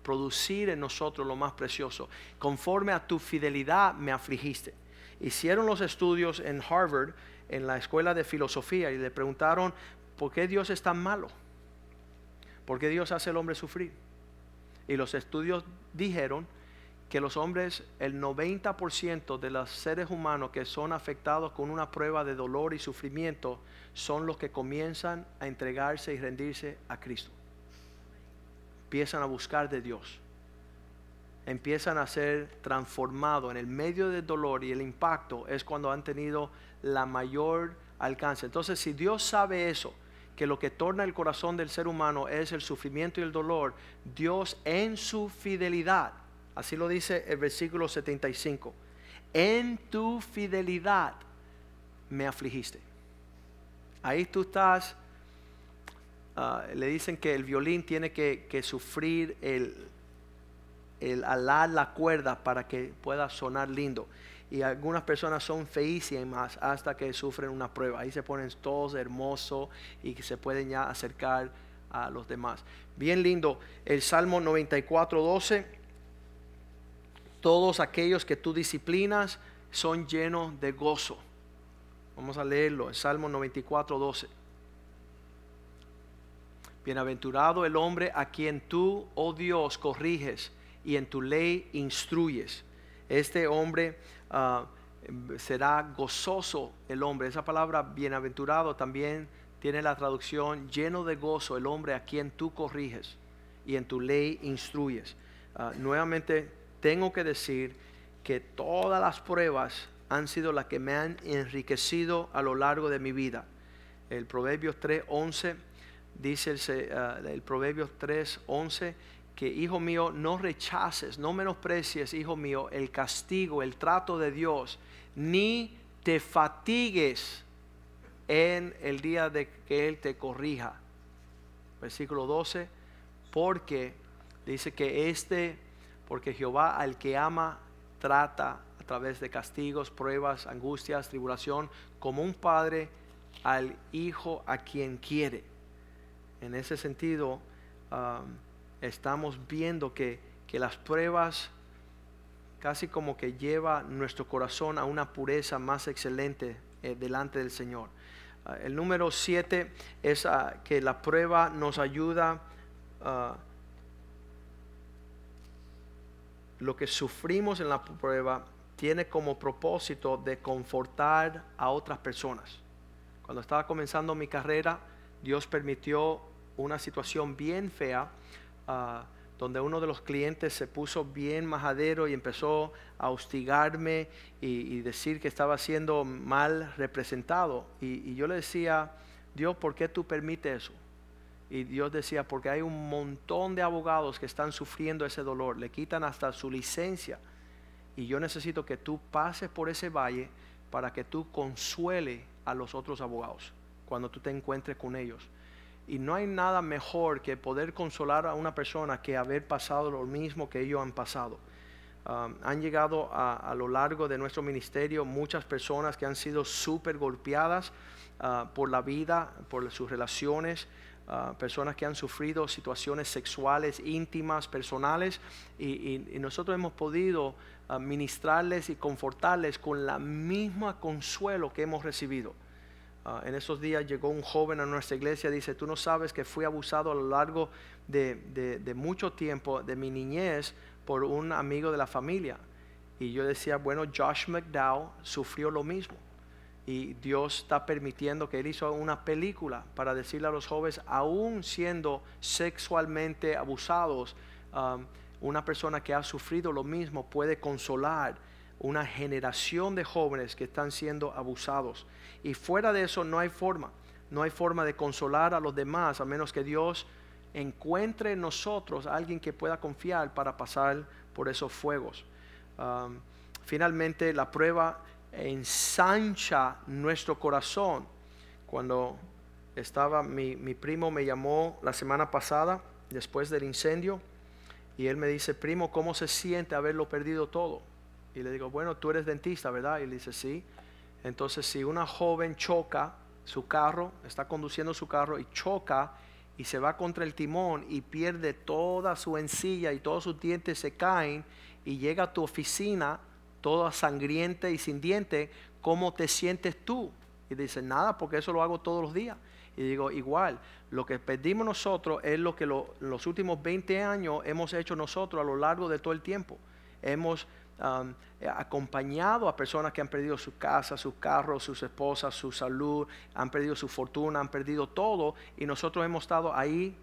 producir en nosotros lo más precioso. Conforme a tu fidelidad me afligiste. Hicieron los estudios en Harvard, en la escuela de filosofía, y le preguntaron, ¿por qué Dios es tan malo? ¿Por qué Dios hace al hombre sufrir? Y los estudios dijeron que los hombres, el 90% de los seres humanos que son afectados con una prueba de dolor y sufrimiento, son los que comienzan a entregarse y rendirse a Cristo. Empiezan a buscar de Dios. Empiezan a ser transformados en el medio del dolor y el impacto es cuando han tenido la mayor alcance. Entonces, si Dios sabe eso, que lo que torna el corazón del ser humano es el sufrimiento y el dolor, Dios en su fidelidad, así lo dice el versículo 75, en tu fidelidad me afligiste. Ahí tú estás, ah, le dicen que el violín tiene que, sufrir el, alar la cuerda para que pueda sonar lindo y algunas personas son feísimas hasta que sufren una prueba. Ahí se ponen todos hermosos y se pueden ya acercar a los demás. Bien lindo, el Salmo 94, 12. Todos aquellos que tú disciplinas son llenos de gozo. Vamos a leerlo, el Salmo 94, 12. Bienaventurado el hombre a quien tú, oh Dios, corriges y en tu ley instruyes. Este hombre Ah, será gozoso el hombre. Esa palabra bienaventurado también tiene la traducción lleno de gozo el hombre a quien tú corriges y en tu ley instruyes. Ah, nuevamente tengo que decir que todas las pruebas han sido las que me han enriquecido a lo largo de mi vida. El Proverbios 3:11 dice el, ah, el Proverbios 3, 11, que hijo mío, no rechaces, no menosprecies, hijo mío, el castigo, el trato de Dios, ni te fatigues en el día de que Él te corrija. Versículo 12, porque dice que este, porque Jehová al que ama trata a través de castigos, pruebas, angustias, tribulación, como un padre al hijo a quien quiere. En ese sentido, estamos viendo que, que las pruebas casi como que lleva nuestro corazón a una pureza más excelente eh, delante del Señor. Ah, el número 7 es ah, que la prueba nos ayuda, ah, lo que sufrimos en la prueba tiene como propósito de confortar a otras personas. Cuando estaba comenzando mi carrera, Dios permitió una situación bien fea, ah, donde uno de los clientes se puso bien majadero y empezó a hostigarme y, decir que estaba siendo mal representado. Y yo le decía, Dios, ¿por qué tú permites eso? Y Dios decía, porque hay un montón de abogados que están sufriendo ese dolor, le quitan hasta su licencia. Y yo necesito que tú pases por ese valle para que tú consuele a los otros abogados cuando tú te encuentres con ellos. Y no hay nada mejor que poder consolar a una persona que haber pasado lo mismo que ellos han pasado. Um, han llegado a, lo largo de nuestro ministerio muchas personas que han sido súper golpeadas ah, por la vida, por sus relaciones, ah, personas que han sufrido situaciones sexuales íntimas, personales, y, nosotros hemos podido ah, ministrarles y confortarles con la misma consuelo que hemos recibido. Ah, en esos días llegó un joven a nuestra iglesia dice, tú no sabes que fui abusado a lo largo de mucho tiempo de mi niñez por un amigo de la familia. Y yo decía, bueno, Josh McDowell sufrió lo mismo. Y Dios está permitiendo que él hizo una película para decirle a los jóvenes, aún siendo sexualmente abusados, um, una persona que ha sufrido lo mismo puede consolar una generación de jóvenes que están siendo abusados. Y fuera de eso no hay forma, no hay forma de consolar a los demás a menos que Dios encuentre en nosotros a alguien que pueda confiar para pasar por esos fuegos. Um, finalmente la prueba ensancha nuestro corazón. Cuando estaba mi, mi primo me llamó la semana pasada después del incendio y él me dice, primo, ¿cómo se siente haberlo perdido todo? Y le digo, bueno, tú eres dentista, ¿verdad? Y le dice, sí. Entonces, si una joven choca su carro, está conduciendo su carro y choca y se va contra el timón y pierde toda su encilla y todos sus dientes se caen y llega a tu oficina toda sangrienta y sin diente, ¿cómo te sientes tú? Y dice, nada, porque eso lo hago todos los días. Y digo, igual, lo que pedimos nosotros es lo que lo- los últimos 20 años hemos hecho nosotros a lo largo de todo el tiempo. Hemos um, acompañado a personas que han perdido su casa, sus carros, sus esposas, su salud, han perdido su fortuna, han perdido todo, y nosotros hemos estado ahí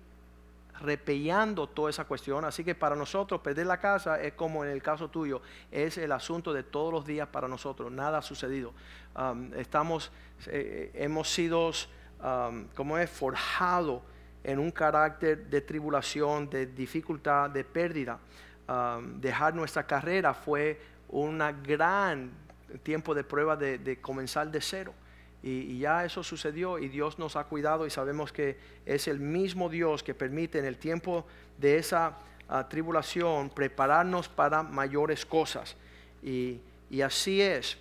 repellando toda esa cuestión. Así que para nosotros perder la casa es como en el caso tuyo, es el asunto de todos los días para nosotros. Nada ha sucedido. Um, estamos, eh, hemos sido, um, como es, forjado en un carácter de tribulación, de dificultad, de pérdida. Um, dejar nuestra carrera fue una gran tiempo de prueba de, de comenzar de cero. Y, ya eso sucedió y Dios nos ha cuidado y sabemos que es el mismo Dios que permite en el tiempo de esa ah, tribulación prepararnos para mayores cosas. Y, y así es.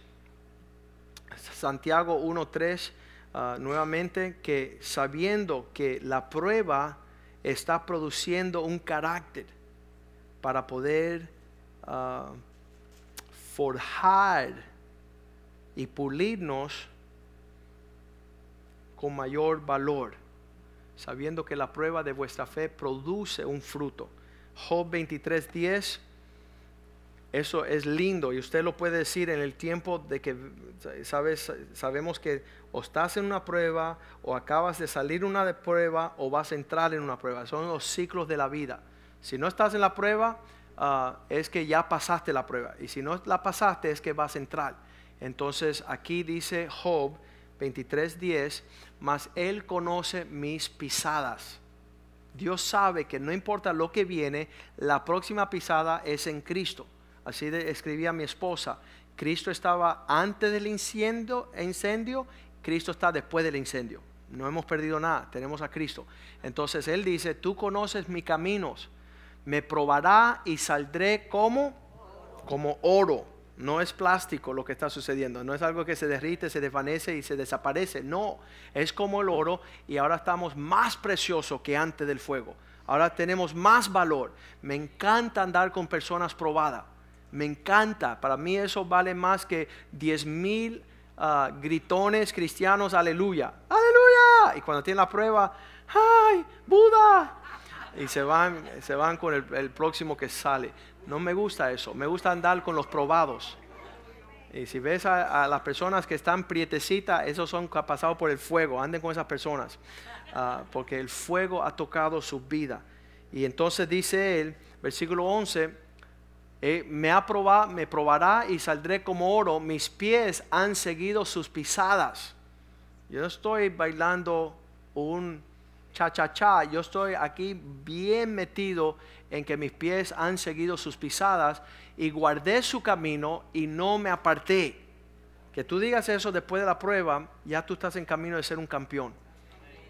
Santiago 1.3 ah, nuevamente que sabiendo que la prueba está produciendo un carácter para poder ah, forjar y pulirnos con mayor valor, sabiendo que la prueba de vuestra fe produce un fruto. Job 23:10, eso es lindo y usted lo puede decir en el tiempo de que sabes, sabemos que o estás en una prueba o acabas de salir una de prueba o vas a entrar en una prueba. Son los ciclos de la vida. Si no estás en la prueba, ah, es que ya pasaste la prueba. Y si no la pasaste, es que vas a entrar. Entonces aquí dice Job, 23, 10, mas Él conoce mis pisadas. Dios sabe que no importa lo que viene, la próxima pisada es en Cristo. Así escribía mi esposa. Cristo estaba antes del incendio, incendio, Cristo está después del incendio. No hemos perdido nada, tenemos a Cristo. Entonces Él dice, tú conoces mis caminos, me probará y saldré como, como oro. No es plástico lo que está sucediendo, no es algo que se derrite, se desvanece y se desaparece. No, es como el oro y ahora estamos más preciosos que antes del fuego. Ahora tenemos más valor. Me encanta andar con personas probadas. Me encanta. Para mí eso vale más que 10 mil ah, gritones cristianos. Aleluya. Aleluya. Y cuando tienen la prueba, ¡ay! Buda. Y se van, se van con el, el próximo que sale. No me gusta eso. Me gusta andar con los probados. Y si ves a, las personas que están prietecitas, esos son pasados por el fuego. Anden con esas personas. Ah, porque el fuego ha tocado su vida. Y entonces dice él, versículo 11, eh, me, ha me probará y saldré como oro. Mis pies han seguido sus pisadas. Yo estoy bailando un cha cha cha. Yo estoy aquí bien metido en que mis pies han seguido sus pisadas y guardé su camino y no me aparté. Que tú digas eso después de la prueba, ya tú estás en camino de ser un campeón.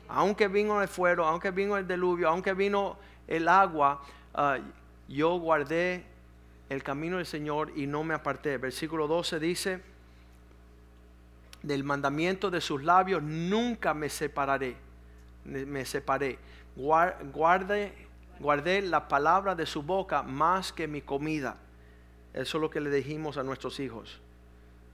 Aunque vino el fuego, aunque vino el diluvio, aunque vino el agua, ah, yo guardé el camino del Señor y no me aparté. Versículo 12 dice, del mandamiento de sus labios nunca me separaré, me separé. Guarde guardé la palabra de su boca más que mi comida. Eso es lo que le dijimos a nuestros hijos.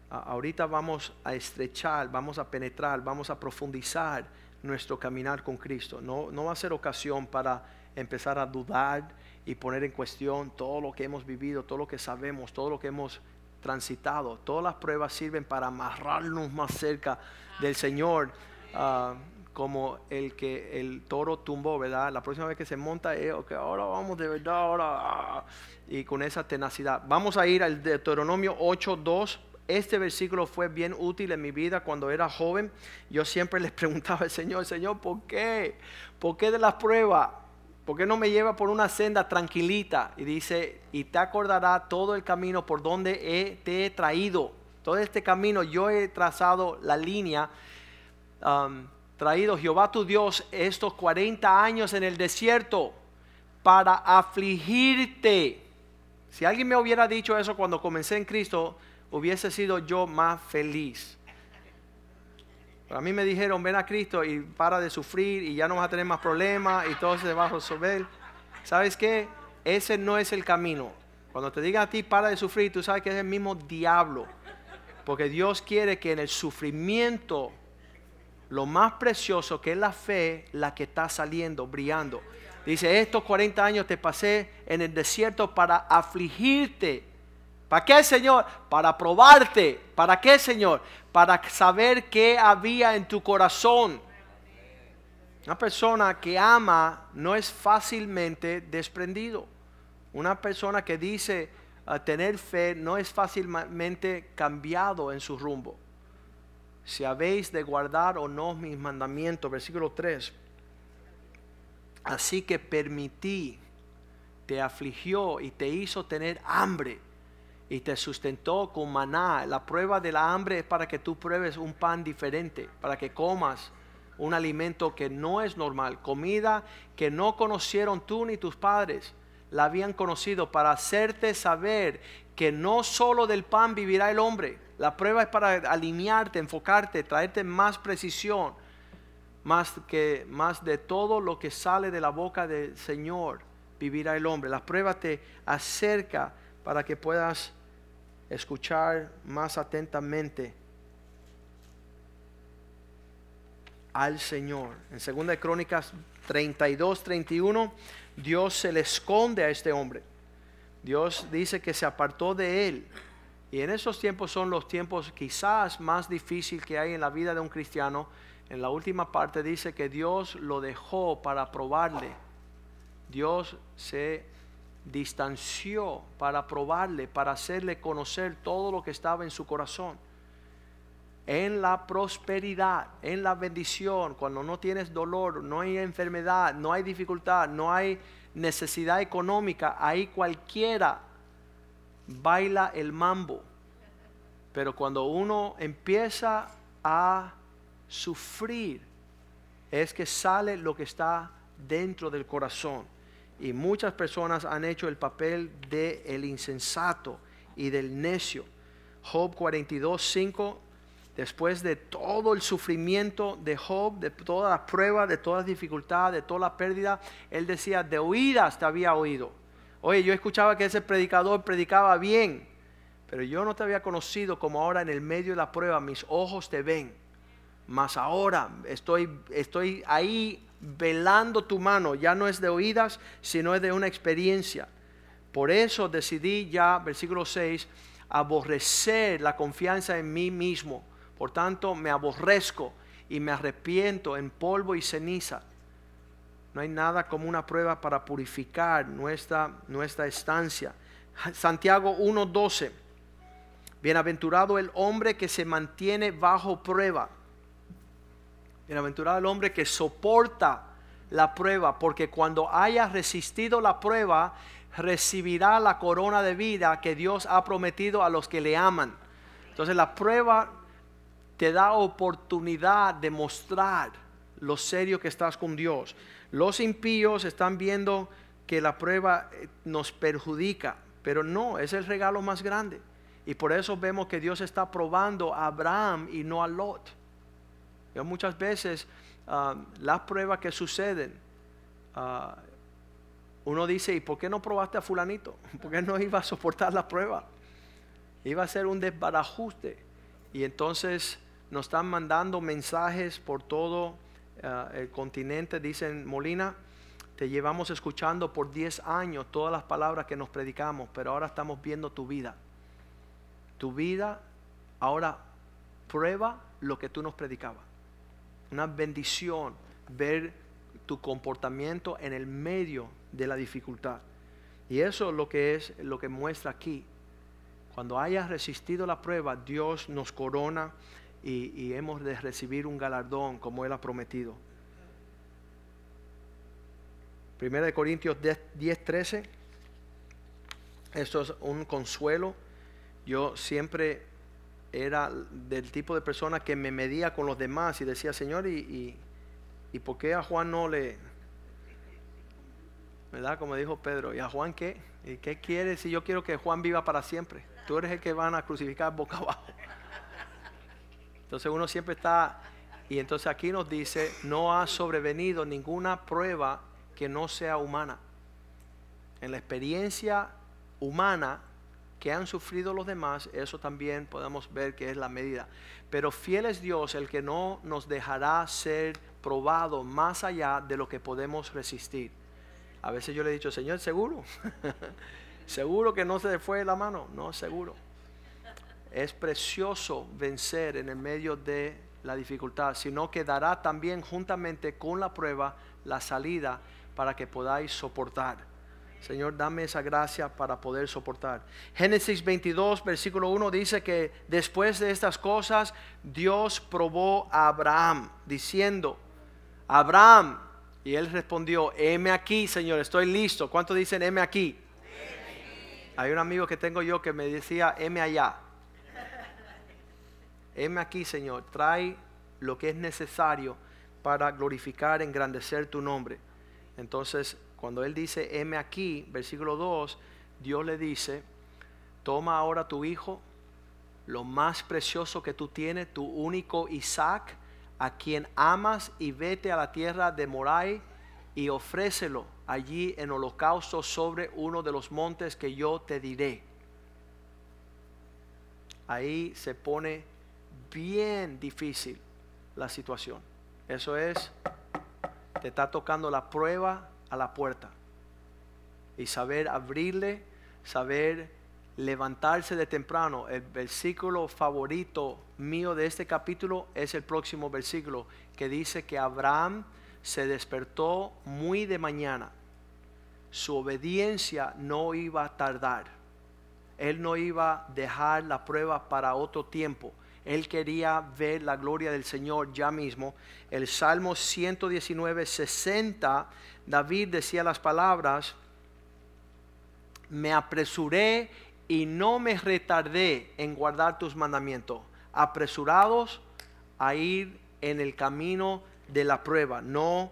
ahorita vamos a estrechar, vamos a penetrar, vamos a profundizar nuestro caminar con Cristo. No, no va a ser ocasión para empezar a dudar y poner en cuestión todo lo que hemos vivido, todo lo que sabemos, todo lo que hemos transitado. Todas las pruebas sirven para amarrarnos más cerca del Señor. Ah, como el que el toro tumbó, ¿verdad? La próxima vez que se monta, eh, okay, ahora vamos de verdad, ahora. Ah, y con esa tenacidad. Vamos a ir al Deuteronomio 8.2. Este versículo fue bien útil en mi vida cuando era joven. Yo siempre (laughs) les preguntaba al Señor, Señor, ¿por qué? ¿Por qué de las pruebas? ¿Por qué no me lleva por una senda tranquilita? Y dice, y te acordará todo el camino por donde te he traído. Todo este camino yo he trazado la línea. Um, traído Jehová tu Dios estos 40 años en el desierto para afligirte. Si alguien me hubiera dicho eso cuando comencé en Cristo, hubiese sido yo más feliz. a mí me dijeron, ven a Cristo y para de sufrir y ya no vas a tener más problemas y todo se va a resolver. ¿Sabes qué? Ese no es el camino. Cuando te digan a ti, para de sufrir, tú sabes que es el mismo diablo. Porque Dios quiere que en el sufrimiento lo más precioso que es la fe, la que está saliendo, brillando. Dice, estos 40 años te pasé en el desierto para afligirte. ¿Para qué, Señor? Para probarte. ¿Para qué, Señor? Para saber qué había en tu corazón. Una persona que ama no es fácilmente desprendido. Una persona que dice ah, tener fe no es fácilmente cambiado en su rumbo si habéis de guardar o no mis mandamientos. Versículo 3. Así que permití, te afligió y te hizo tener hambre y te sustentó con maná. La prueba de la hambre es para que tú pruebes un pan diferente, para que comas un alimento que no es normal, comida que no conocieron tú ni tus padres, la habían conocido para hacerte saber que no solo del pan vivirá el hombre, la prueba es para alinearte, enfocarte, traerte más precisión, más, que, más de todo lo que sale de la boca del Señor vivirá el hombre. La prueba te acerca para que puedas escuchar más atentamente al Señor. En 2 Crónicas 32, 31, Dios se le esconde a este hombre. Dios dice que se apartó de él y en esos tiempos son los tiempos quizás más difíciles que hay en la vida de un cristiano. En la última parte dice que Dios lo dejó para probarle. Dios se distanció para probarle, para hacerle conocer todo lo que estaba en su corazón. en la prosperidad, en la bendición, cuando no tienes dolor, no hay enfermedad, no hay dificultad, no hay necesidad económica, ahí cualquiera baila el mambo. Pero cuando uno empieza a sufrir, es que sale lo que está dentro del corazón. Y muchas personas han hecho el papel de el insensato y del necio. Job 42, 5 después de todo el sufrimiento de Job, de todas las pruebas, de todas las dificultades, de toda la pérdida, él decía, de oídas te había oído. Oye, yo escuchaba que ese predicador predicaba bien, pero yo no te había conocido como ahora en el medio de la prueba, mis ojos te ven. Mas ahora estoy, estoy ahí velando tu mano, ya no es de oídas, sino es de una experiencia. Por eso decidí ya, versículo 6, aborrecer la confianza en mí mismo por tanto, me aborrezco y me arrepiento en polvo y ceniza. No hay nada como una prueba para purificar nuestra, nuestra estancia. Santiago 1.12. Bienaventurado el hombre que se mantiene bajo prueba. Bienaventurado el hombre que soporta la prueba, porque cuando haya resistido la prueba, recibirá la corona de vida que Dios ha prometido a los que le aman. Entonces la prueba te da oportunidad de mostrar lo serio que estás con Dios. Los impíos están viendo que la prueba eh, nos perjudica, pero no, es el regalo más grande. Y por eso vemos que Dios está probando a Abraham y no a Lot. Yo muchas veces ah, las pruebas que suceden, ah, uno dice, ¿y por qué no probaste a fulanito? (laughs) Porque no iba a soportar la prueba. Iba a ser un desbarajuste. Y entonces nos están mandando mensajes por todo eh, el continente. Dicen, Molina, te llevamos escuchando por 10 años todas las palabras que nos predicamos, pero ahora estamos viendo tu vida. Tu vida ahora prueba lo que tú nos predicabas. Una bendición ver tu comportamiento en el medio de la dificultad. Y eso es lo que es lo que muestra aquí. Cuando hayas resistido la prueba, Dios nos corona y, hemos de recibir un galardón como Él ha prometido. Primera de Corintios 10, 13. Esto es un consuelo. Yo siempre era del tipo de persona que me medía con los demás y decía, Señor, ¿y, y, por qué a Juan no le... ¿Verdad? Como dijo Pedro, ¿y a Juan qué? ¿Y qué quiere si yo quiero que Juan viva para siempre? Tú eres el que van a crucificar boca abajo. Entonces uno siempre está, y entonces aquí nos dice, no ha sobrevenido ninguna prueba que no sea humana. En la experiencia humana que han sufrido los demás, eso también podemos ver que es la medida. Pero fiel es Dios el que no nos dejará ser probado más allá de lo que podemos resistir. A veces yo le he dicho, Señor, seguro, (laughs) seguro que no se le fue la mano, no, seguro. Es precioso vencer en el medio de la dificultad, sino que dará también juntamente con la prueba la salida para que podáis soportar. Señor, dame esa gracia para poder soportar. Génesis 22, versículo 1 dice que después de estas cosas Dios probó a Abraham, diciendo, Abraham, y él respondió, heme aquí, Señor, estoy listo. ¿Cuánto dicen, heme aquí? Hay un amigo que tengo yo que me decía, heme allá heme aquí, Señor, trae lo que es necesario para glorificar, engrandecer tu nombre. Entonces, cuando Él dice, heme aquí, versículo 2, Dios le dice, toma ahora tu hijo, lo más precioso que tú tienes, tu único Isaac, a quien amas, y vete a la tierra de Morai y ofrécelo allí en holocausto sobre uno de los montes que yo te diré. Ahí se pone bien difícil la situación. Eso es, te está tocando la prueba a la puerta. Y saber abrirle, saber levantarse de temprano. El versículo favorito mío de este capítulo es el próximo versículo que dice que Abraham se despertó muy de mañana. Su obediencia no iba a tardar. Él no iba a dejar la prueba para otro tiempo Él quería ver la gloria del Señor ya mismo. El Salmo 119, 60, David decía las palabras, me apresuré y no me retardé en guardar tus mandamientos, apresurados a ir en el camino de la prueba, no,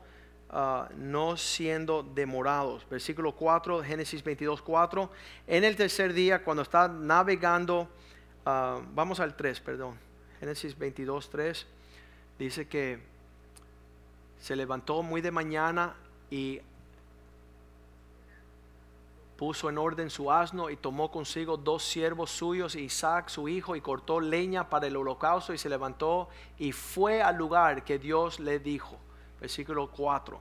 ah, no siendo demorados. Versículo 4, Génesis 22, 4. En el tercer día, cuando está navegando, ah, vamos al 3, perdón, Génesis 22, 3, dice que se levantó muy de mañana y puso en orden su asno y tomó consigo dos siervos suyos, Isaac su hijo, y cortó leña para el holocausto y se levantó y fue al lugar que Dios le dijo. Versículo 4.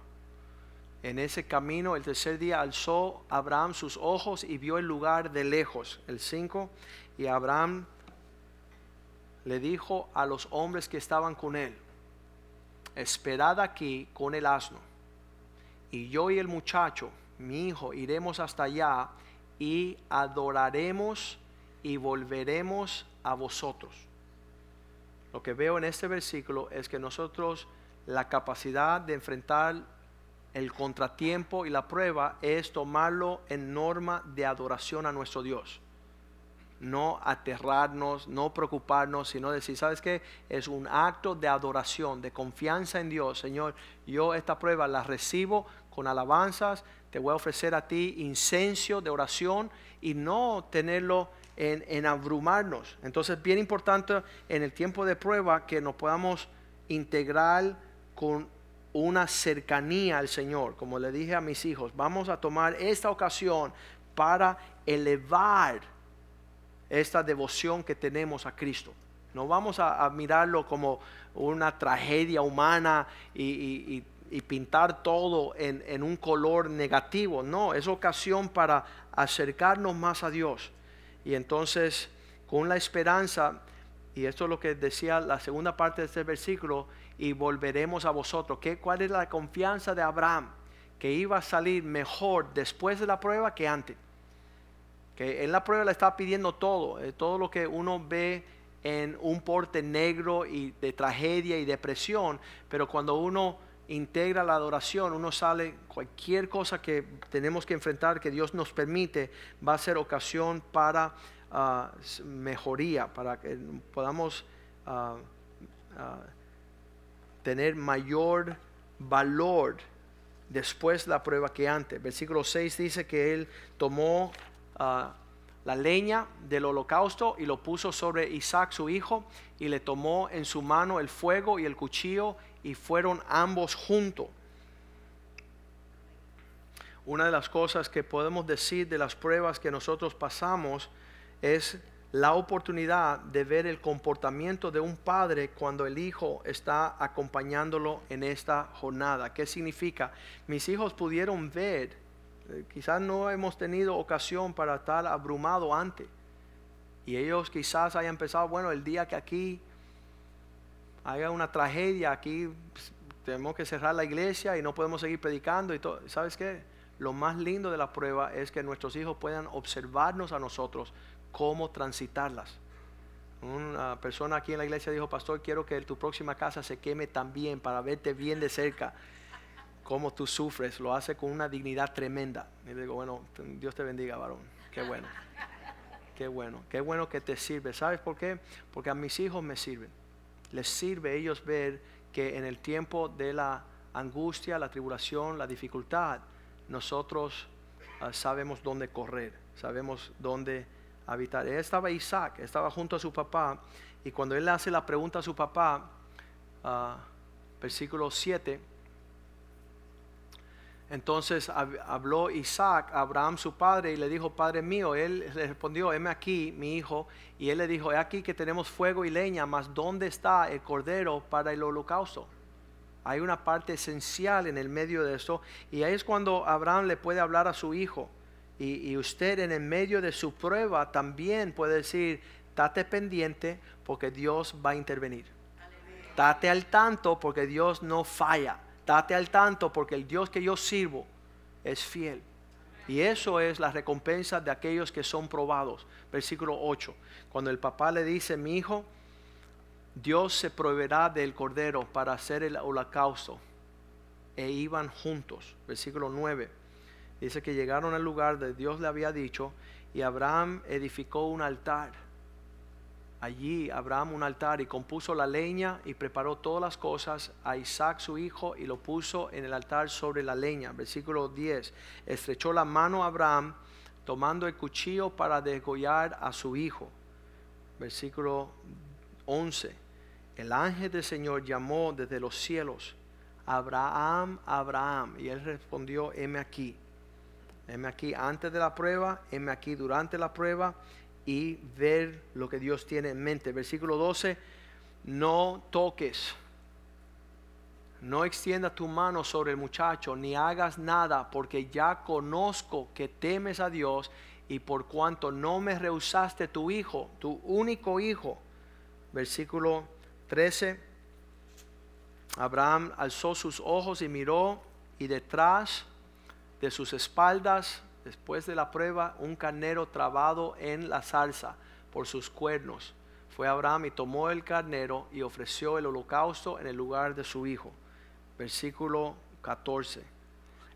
En ese camino, el tercer día, alzó Abraham sus ojos y vio el lugar de lejos. El 5. Y Abraham le dijo a los hombres que estaban con él, esperad aquí con el asno. Y yo y el muchacho mi hijo, iremos hasta allá y adoraremos y volveremos a vosotros. Lo que veo en este versículo es que nosotros la capacidad de enfrentar el contratiempo y la prueba es tomarlo en norma de adoración a nuestro Dios. No aterrarnos, no preocuparnos, sino decir, ¿sabes qué? Es un acto de adoración, de confianza en Dios. Señor, yo esta prueba la recibo con alabanzas, te voy a ofrecer a ti incenso de oración y no tenerlo en, abrumarnos. Entonces, bien importante en el tiempo de prueba que nos podamos integrar con una cercanía al Señor. Como le dije a mis hijos, vamos a tomar esta ocasión para elevar esta devoción que tenemos a Cristo. No vamos a, mirarlo como una tragedia humana y pintar todo en, un color negativo. No, es ocasión para acercarnos más a Dios. Y entonces, con la esperanza, y esto es lo que decía la segunda parte de este versículo, y volveremos a vosotros. ¿Qué, ¿Cuál es la confianza de Abraham? Que iba a salir mejor después de la prueba que antes. Que en la prueba le está pidiendo todo, eh, todo lo que uno ve en un porte negro y de tragedia y depresión, pero cuando uno integra la adoración, uno sale, cualquier cosa que tenemos que enfrentar, que Dios nos permite, va a ser ocasión para ah, mejoría, para que podamos ah, ah, tener mayor valor después de la prueba que antes. Versículo 6 dice que él tomó la leña del holocausto y lo puso sobre Isaac su hijo y le tomó en su mano el fuego y el cuchillo y fueron ambos juntos. Una de las cosas que podemos decir de las pruebas que nosotros pasamos es la oportunidad de ver el comportamiento de un padre cuando el hijo está acompañándolo en esta jornada. ¿Qué significa? Mis hijos pudieron ver, quizás no hemos tenido ocasión para estar abrumado antes. Y ellos quizás hayan pensado, bueno, el día que aquí haya una tragedia, aquí tenemos que cerrar la iglesia y no podemos seguir predicando y todo. ¿Sabes qué? Lo más lindo de la prueba es que nuestros hijos puedan observarnos a nosotros cómo transitarlas. Una persona aquí en la iglesia dijo, pastor, quiero que tu próxima casa se queme también para verte bien de cerca cómo tú sufres. Lo hace con una dignidad tremenda. Y le digo, bueno, Dios te bendiga, varón. Qué bueno. Qué bueno. Qué bueno que te sirve. ¿Sabes por qué? Porque a mis hijos me sirven les sirve a ellos ver que en el tiempo de la angustia, la tribulación, la dificultad, nosotros ah, sabemos dónde correr, sabemos dónde habitar. estaba Isaac, estaba junto a su papá, y cuando él hace la pregunta a su papá, uh, versículo 7, entonces habló Isaac a Abraham su padre y le dijo, Padre mío, él le respondió, heme aquí, mi hijo, y él le dijo, he aquí que tenemos fuego y leña, mas ¿dónde está el cordero para el holocausto? Hay una parte esencial en el medio de esto, y ahí es cuando Abraham le puede hablar a su hijo, y, usted en el medio de su prueba también puede decir, date pendiente porque Dios va a intervenir. Date al tanto porque Dios no falla Date al tanto porque el Dios que yo sirvo es fiel. Y eso es la recompensa de aquellos que son probados. Versículo 8. Cuando el papá le dice, mi hijo, Dios se proveerá del cordero para hacer el holocausto. E iban juntos. Versículo 9. Dice que llegaron al lugar de Dios le había dicho y Abraham edificó un altar. Allí Abraham un altar y compuso la leña y preparó todas las cosas a Isaac su hijo y lo puso en el altar sobre la leña. Versículo 10. Estrechó la mano a Abraham tomando el cuchillo para degollar a su hijo. Versículo 11. El ángel del Señor llamó desde los cielos, Abraham, Abraham. Y él respondió, heme aquí. Heme aquí antes de la prueba, heme aquí durante la prueba y ver lo que Dios tiene en mente. Versículo 12, no toques, no extienda tu mano sobre el muchacho, ni hagas nada, porque ya conozco que temes a Dios y por cuanto no me rehusaste tu hijo, tu único hijo. Versículo 13, Abraham alzó sus ojos y miró y detrás de sus espaldas después de la prueba, un carnero trabado en la salsa por sus cuernos. Fue Abraham y tomó el carnero y ofreció el holocausto en el lugar de su hijo. Versículo 14.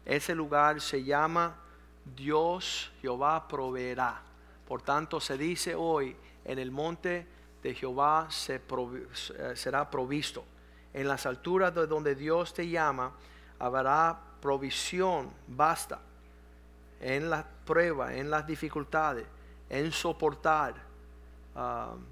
Ese lugar se llama Dios Jehová proveerá. Por tanto se dice hoy, en el monte de Jehová se eh, será provisto. En las alturas de donde Dios te llama, habrá provisión, basta en la prueba, en las dificultades, en soportar. Um,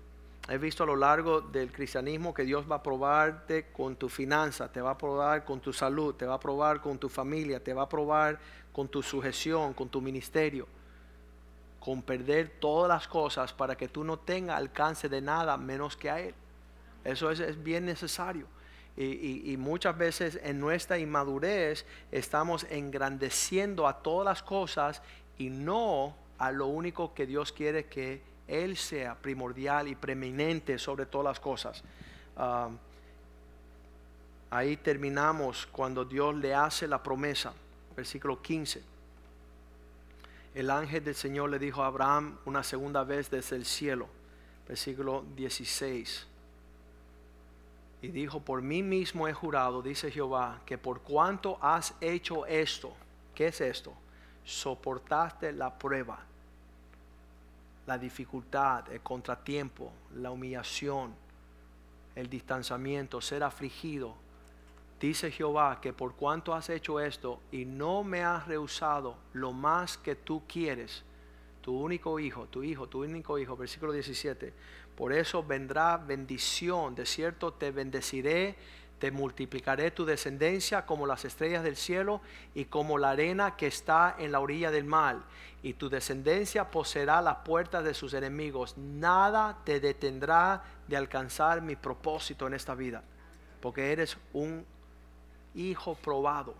he visto a lo largo del cristianismo que Dios va a probarte con tu finanza, te va a probar con tu salud, te va a probar con tu familia, te va a probar con tu sujeción, con tu ministerio, con perder todas las cosas para que tú no tengas alcance de nada menos que a Él. Eso es bien necesario. Y, muchas veces en nuestra inmadurez estamos engrandeciendo a todas las cosas y no a lo único que Dios quiere que Él sea primordial y preeminente sobre todas las cosas. Ah, ahí terminamos cuando Dios le hace la promesa, versículo 15. El ángel del Señor le dijo a Abraham una segunda vez desde el cielo, versículo 16 y dijo, por mí mismo he jurado, dice Jehová, que por cuanto has hecho esto, ¿qué es esto? Soportaste la prueba, la dificultad, el contratiempo, la humillación, el distanciamiento, ser afligido. Dice Jehová que por cuanto has hecho esto y no me has rehusado lo más que tú quieres, tu único hijo, tu hijo, tu único hijo, versículo 17, por eso vendrá bendición, de cierto te bendeciré, te multiplicaré tu descendencia como las estrellas del cielo y como la arena que está en la orilla del mar. Y tu descendencia poseerá las puertas de sus enemigos. Nada te detendrá de alcanzar mi propósito en esta vida, porque eres un hijo probado.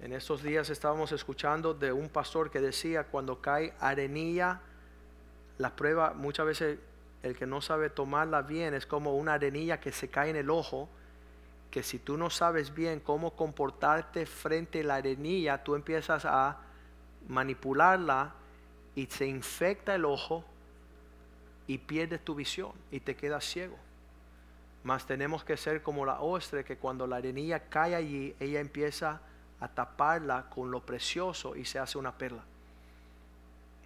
En estos días estábamos escuchando de un pastor que decía, cuando cae arenilla, la prueba muchas veces el que no sabe tomarla bien es como una arenilla que se cae en el ojo, que si tú no sabes bien cómo comportarte frente a la arenilla, tú empiezas a manipularla y se infecta el ojo y pierdes tu visión y te quedas ciego. Mas tenemos que ser como la ostre que cuando la arenilla cae allí, ella empieza a taparla con lo precioso y se hace una perla.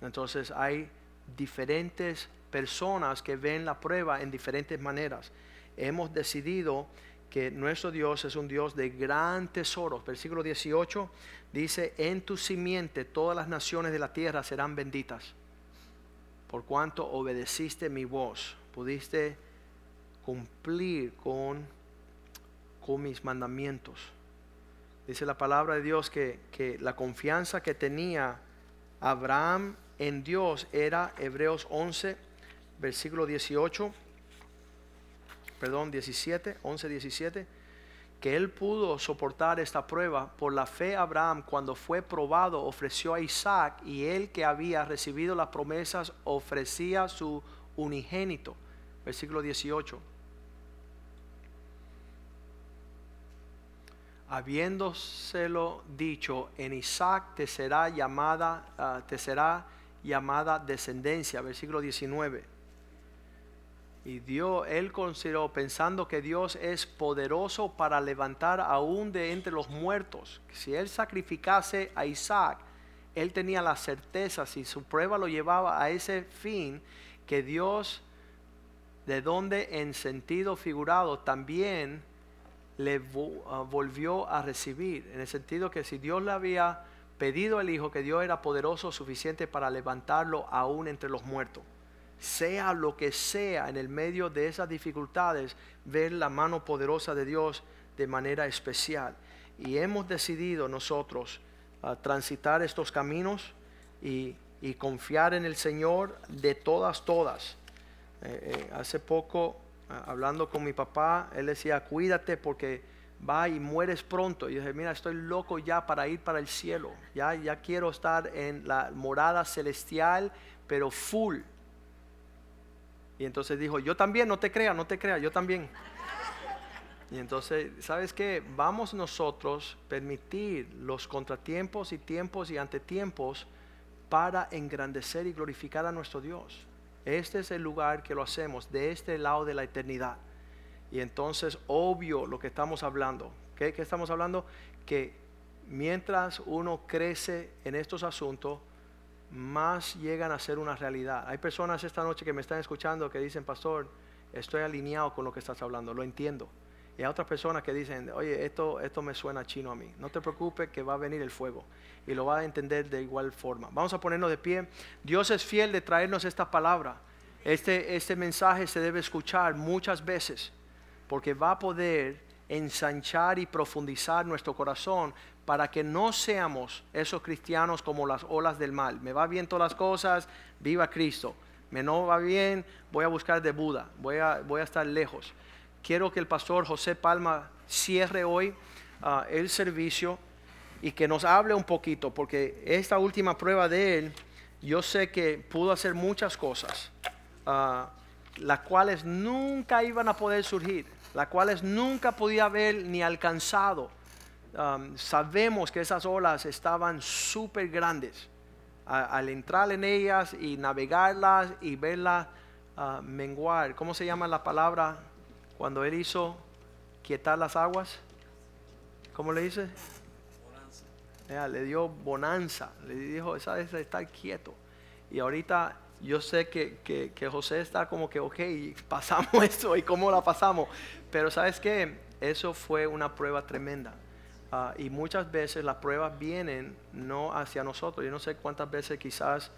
Entonces hay diferentes personas que ven la prueba en diferentes maneras. Hemos decidido que nuestro Dios es un Dios de gran tesoro. Versículo 18 dice, en tu simiente todas las naciones de la tierra serán benditas. Por cuanto obedeciste mi voz, pudiste cumplir con, con mis mandamientos. Dice la palabra de Dios que, que la confianza que tenía Abraham en Dios era Hebreos 11, versículo 18, perdón, 17, 11, 17, que él pudo soportar esta prueba. Por la fe Abraham, cuando fue probado, ofreció a Isaac y él que había recibido las promesas ofrecía su unigénito. Versículo 18. Habiéndoselo dicho, en Isaac te será llamada, ah, te será llamada descendencia. Versículo 19 Y Dios, él consideró, pensando que Dios es poderoso para levantar aún de entre los muertos. Si él sacrificase a Isaac, él tenía la certeza, si su prueba lo llevaba a ese fin, que Dios, de donde en sentido figurado también le ah, volvió a recibir. En el sentido que si Dios le había pedido al Hijo, que Dios era poderoso suficiente para levantarlo aún entre los muertos sea lo que sea en el medio de esas dificultades, ver la mano poderosa de Dios de manera especial. Y hemos decidido nosotros ah, transitar estos caminos y, confiar en el Señor de todas, todas. Eh, eh, hace poco, ah, hablando con mi papá, él decía, cuídate porque va y mueres pronto. Y yo dije, mira, estoy loco ya para ir para el cielo. Ya, ya quiero estar en la morada celestial, pero full y entonces dijo, yo también, no te creas, no te creas, yo también. Y entonces, ¿sabes qué? Vamos nosotros permitir los contratiempos y tiempos y antetiempos para engrandecer y glorificar a nuestro Dios. Este es el lugar que lo hacemos, de este lado de la eternidad. Y entonces, obvio lo que estamos hablando. ¿Qué, qué estamos hablando? Que mientras uno crece en estos asuntos, más llegan a ser una realidad. Hay personas esta noche que me están escuchando que dicen, pastor, estoy alineado con lo que estás hablando, lo entiendo. Y hay otras personas que dicen, oye, esto, esto me suena chino a mí. No te preocupes que va a venir el fuego y lo va a entender de igual forma. Vamos a ponernos de pie. Dios es fiel de traernos esta palabra. Este, este mensaje se debe escuchar muchas veces porque va a poder ensanchar y profundizar nuestro corazón para que no seamos esos cristianos como las olas del mal. Me va bien todas las cosas, viva Cristo. Me no va bien, voy a buscar de Buda, voy a, voy a estar lejos. Quiero que el pastor José Palma cierre hoy ah, el servicio y que nos hable un poquito, porque esta última prueba de él, yo sé que pudo hacer muchas cosas, uh, las cuales nunca iban a poder surgir las cuales nunca podía haber ni alcanzado. Um, sabemos que esas olas estaban súper grandes. al entrar en ellas y navegarlas y verlas uh, menguar, ¿cómo se llama la palabra cuando él hizo quietar las aguas? ¿Cómo le dice? Bonanza. le dio bonanza, le dijo, esa es estar quieto. Y ahorita yo sé que, que, José está como que, ok, pasamos (laughs) esto y cómo la pasamos. Pero sabes qué, eso fue una prueba tremenda. Ah, y muchas veces las pruebas vienen no hacia nosotros. Yo no sé cuántas veces quizás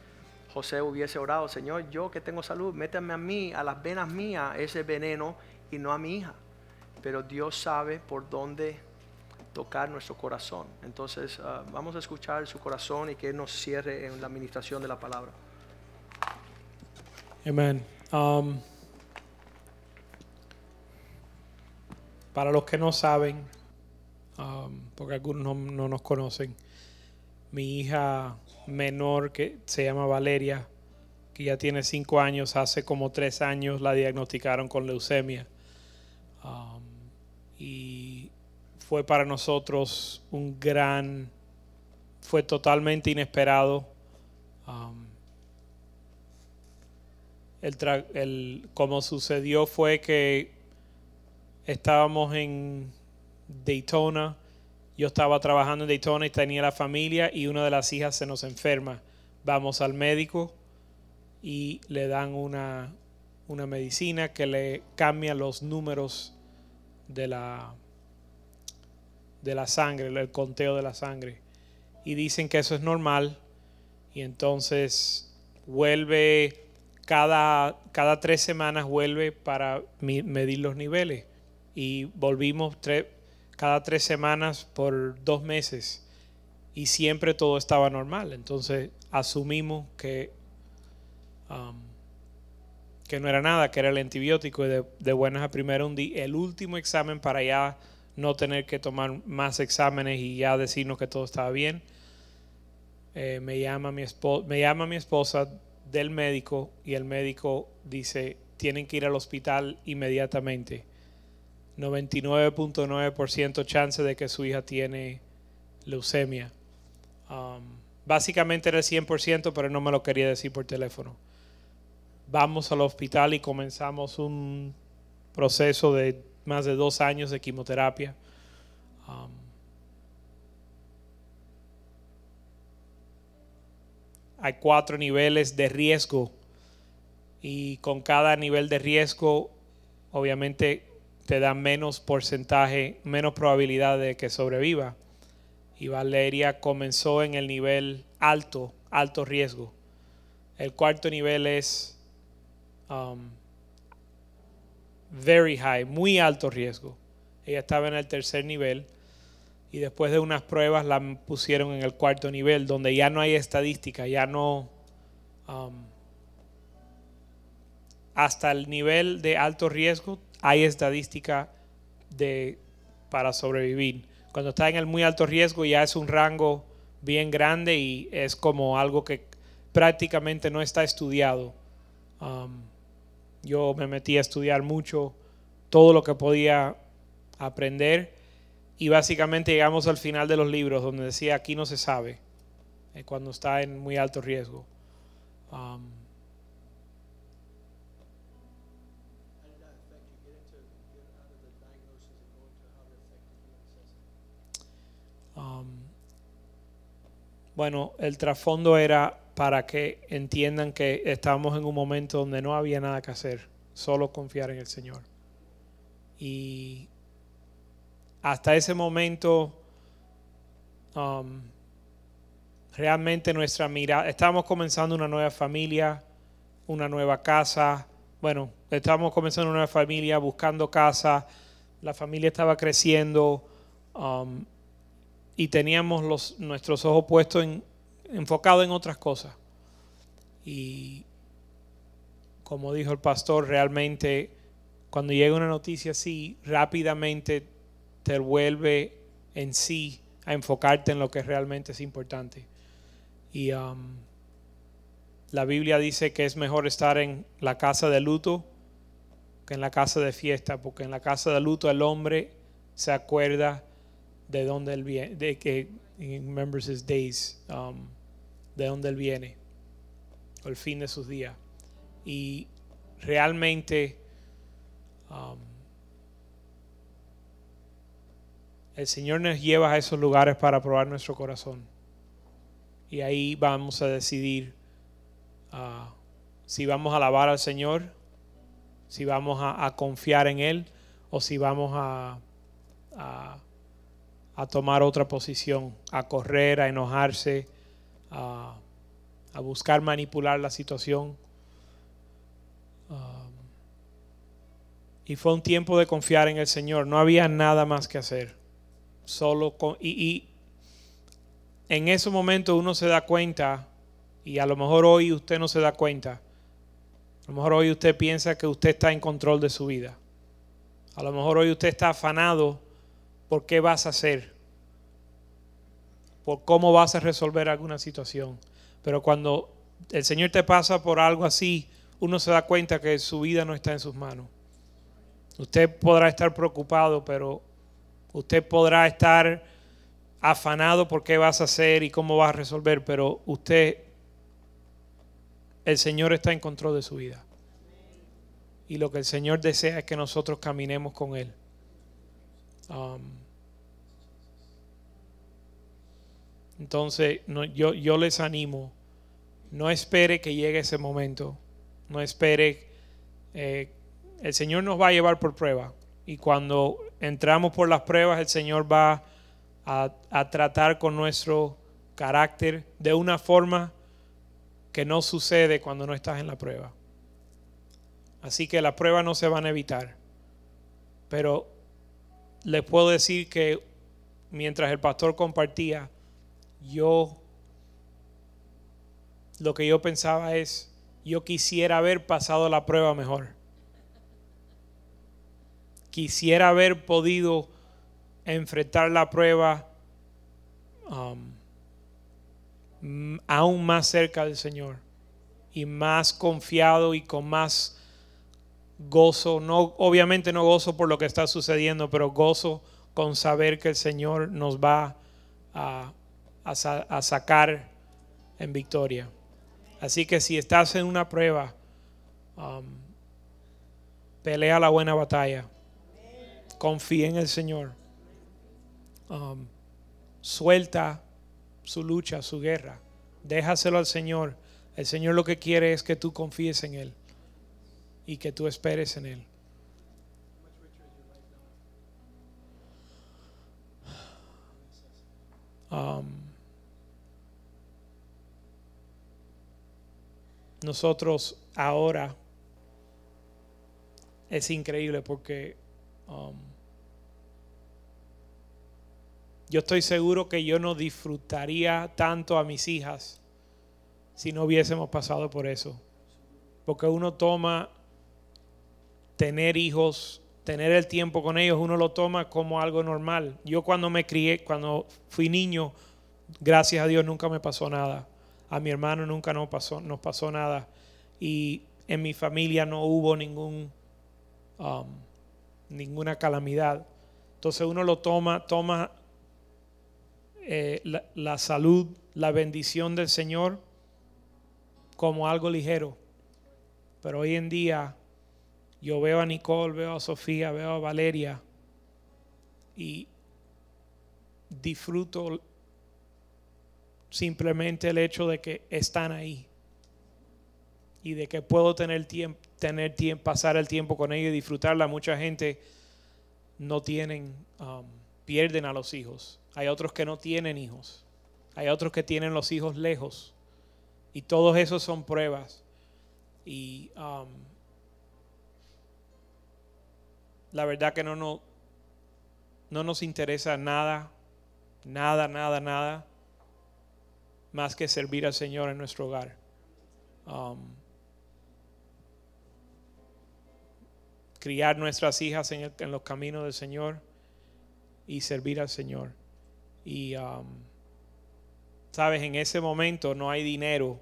José hubiese orado, Señor, yo que tengo salud, métame a mí, a las venas mías, ese veneno y no a mi hija. Pero Dios sabe por dónde tocar nuestro corazón. Entonces ah, vamos a escuchar su corazón y que nos cierre en la administración de la palabra. Amén. Um, para los que no saben, um, porque algunos no, nos conocen, mi hija menor que se llama Valeria, que ya tiene cinco años, hace como tres años la diagnosticaron con leucemia. Um, y fue para nosotros un gran, fue totalmente inesperado el, el, como sucedió fue que estábamos en Daytona, yo estaba trabajando en Daytona y tenía la familia y una de las hijas se nos enferma. Vamos al médico y le dan una, una medicina que le cambia los números de la, de la sangre, el conteo de la sangre. Y dicen que eso es normal y entonces vuelve cada, cada tres semanas vuelve para medir los niveles. Y volvimos cada tres semanas por dos meses. Y siempre todo estaba normal. Entonces asumimos que, um, que no era nada, que era el antibiótico. Y de, buenas a primera un el último examen para ya no tener que tomar más exámenes y ya decirnos que todo estaba bien. Eh, me, llama mi me llama mi esposa del médico y el médico dice, tienen que ir al hospital inmediatamente. 99.9% chance de que su hija tiene leucemia. Um, básicamente era el 100%, pero no me lo quería decir por teléfono. vamos al hospital y comenzamos un proceso de más de dos años de quimioterapia. Um, hay cuatro niveles de riesgo y con cada nivel de riesgo obviamente te da menos porcentaje, menos probabilidad de que sobreviva. Y Valeria comenzó en el nivel alto, alto riesgo. El cuarto nivel es um, very high, muy alto riesgo. Ella estaba en el tercer nivel y después de unas pruebas la pusieron en el cuarto nivel, donde ya no hay estadística, ya no... Um, hasta el nivel de alto riesgo hay estadística de, para sobrevivir. Cuando está en el muy alto riesgo ya es un rango bien grande y es como algo que prácticamente no está estudiado. Um, yo me metí a estudiar mucho todo lo que podía aprender y básicamente llegamos al final de los libros donde decía aquí no se sabe eh, cuando está en muy alto riesgo. Um, um, bueno, el trasfondo era para que entiendan que estábamos en un momento donde no había nada que hacer, solo confiar en el Señor. Y hasta ese momento, um, realmente nuestra mirada, estábamos comenzando una nueva familia, una nueva casa, bueno, estábamos comenzando una nueva familia, buscando casa, la familia estaba creciendo um, y teníamos los, nuestros ojos puestos en enfocado en otras cosas. Y como dijo el pastor, realmente cuando llega una noticia así, rápidamente te vuelve en sí a enfocarte en lo que realmente es importante. Y um, la Biblia dice que es mejor estar en la casa de luto que en la casa de fiesta, porque en la casa de luto el hombre se acuerda de dónde él viene, de que remembers his days. Um, de dónde Él viene, o el fin de sus días. Y realmente um, el Señor nos lleva a esos lugares para probar nuestro corazón. Y ahí vamos a decidir uh, si vamos a alabar al Señor, si vamos a, confiar en Él o si vamos a tomar otra posición, a correr, a enojarse a, buscar manipular la situación. Um, y fue un tiempo de confiar en el Señor. No había nada más que hacer. Solo con, y, y en ese momento uno se da cuenta, y a lo mejor hoy usted no se da cuenta. A lo mejor hoy usted piensa que usted está en control de su vida. A lo mejor hoy usted está afanado por qué vas a hacer por cómo vas a resolver alguna situación. Pero cuando el Señor te pasa por algo así, uno se da cuenta que su vida no está en sus manos. Usted podrá estar preocupado, pero usted podrá estar afanado por qué vas a hacer y cómo vas a resolver, pero usted, el Señor está en control de su vida. Y lo que el Señor desea es que nosotros caminemos con Él. Um, Entonces, yo, les animo, no espere que llegue ese momento, no espere, eh, el Señor nos va a llevar por prueba y cuando entramos por las pruebas, el Señor va a, a tratar con nuestro carácter de una forma que no sucede cuando no estás en la prueba. Así que las pruebas no se van a evitar. Pero les puedo decir que mientras el pastor compartía, yo lo que yo pensaba es, yo quisiera haber pasado la prueba mejor. Quisiera haber podido enfrentar la prueba um, aún más cerca del Señor y más confiado y con más gozo, no obviamente no gozo por lo que está sucediendo, pero gozo con saber que el Señor nos va a a, sacar en victoria. Así que si estás en una prueba, Um, pelea la buena batalla. Confía en el Señor. Um, suelta su lucha, su guerra. Déjaselo al Señor. El Señor lo que quiere es que tú confíes en Él y que tú esperes en Él. Um, nosotros ahora es increíble porque um, yo estoy seguro que yo no disfrutaría tanto a mis hijas si no hubiésemos pasado por eso. Porque uno toma tener hijos, tener el tiempo con ellos, uno lo toma como algo normal. Yo cuando me crié, cuando fui niño, gracias a Dios nunca me pasó nada. A mi hermano nunca nos pasó, pasó nada. Y en mi familia no hubo ningún, um, ninguna calamidad. Entonces uno lo toma, toma eh, la, la salud, la bendición del Señor como algo ligero. Pero hoy en día yo veo a Nicole, veo a Sofía, veo a Valeria y disfruto simplemente el hecho de que están ahí y de que puedo tener tiempo, tener tiempo, pasar el tiempo con ellos y disfrutarla. Mucha gente no tienen, um, pierden a los hijos hay otros que no tienen hijos. Hay otros que tienen los hijos lejos. Y todos esos son pruebas. Y um, la verdad que no, no, no nos interesa nada, nada, nada, nada, más que servir al Señor en nuestro hogar. Um, criar nuestras hijas en, en los caminos del Señor y servir al Señor. Y, um, sabes, en ese momento no hay dinero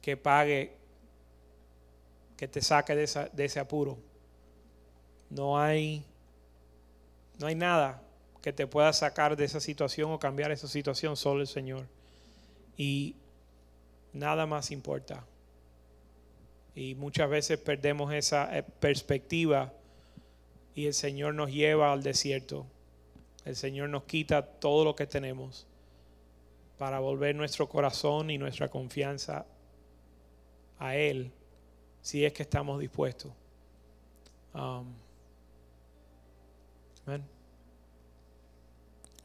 que pague, que te saque de, de ese apuro. No hay, no hay nada que te pueda sacar de esa situación o cambiar esa situación, solo el Señor. Y nada más importa. Y muchas veces perdemos esa eh, perspectiva y el Señor nos lleva al desierto el Señor nos quita todo lo que tenemos para volver nuestro corazón y nuestra confianza a Él, si es que estamos dispuestos. Um,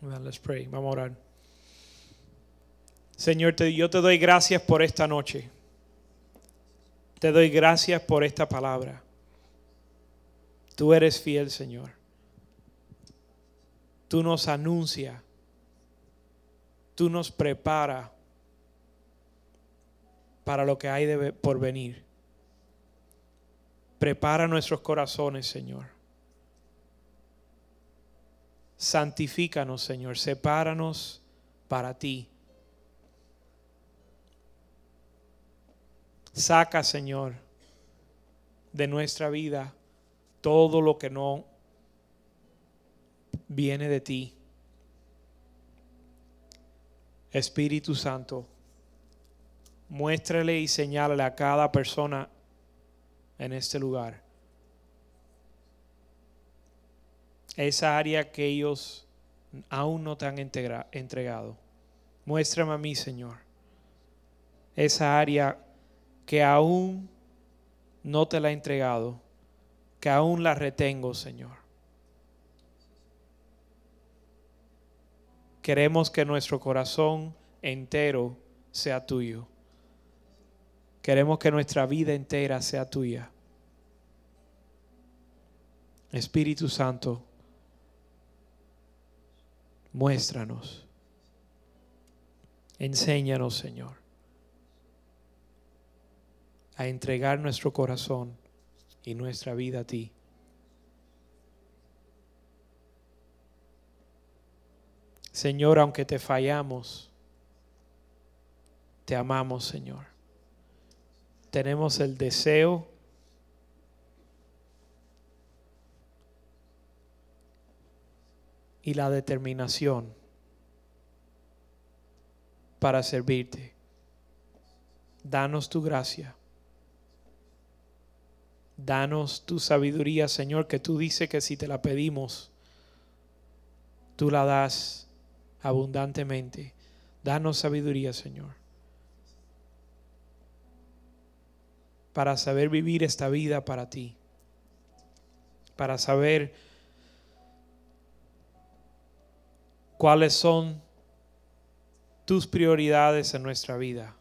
let's pray. Vamos a orar. Señor, yo te doy gracias por esta noche. Te doy gracias por esta palabra. Tú eres fiel, Señor tú nos anuncias, tú nos preparas para lo que hay de, por venir. Prepara nuestros corazones, Señor. Santifícanos, Señor. Sepáranos para ti. Saca, Señor, de nuestra vida todo lo que no viene de ti. Espíritu Santo, muéstrale y señálale a cada persona en este lugar esa área que ellos aún no te han entregado. Muéstrame a mí, Señor, esa área que aún no te la he entregado, que aún la retengo, Señor. Queremos que nuestro corazón entero sea tuyo. Queremos que nuestra vida entera sea tuya. Espíritu Santo, muéstranos. Enséñanos, Señor, a entregar nuestro corazón y nuestra vida a ti. Señor, aunque te fallamos, te amamos, Señor. Tenemos el deseo y la determinación para servirte. Danos tu gracia Danos tu sabiduría, Señor, que tú dices que si te la pedimos, tú la das abundantemente. Danos sabiduría, Señor, para saber vivir esta vida para ti, para saber cuáles son tus prioridades en nuestra vida.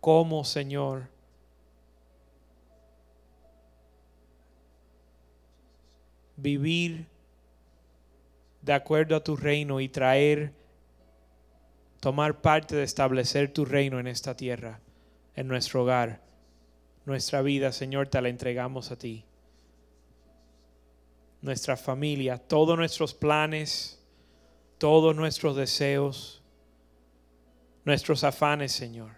Cómo, Señor, vivir de acuerdo a tu reino y traer, tomar parte de establecer tu reino en esta tierra, en nuestro hogar. Nuestra vida, Señor, te la entregamos a ti. Nuestra familia, todos nuestros planes, todos nuestros deseos, nuestros afanes, Señor.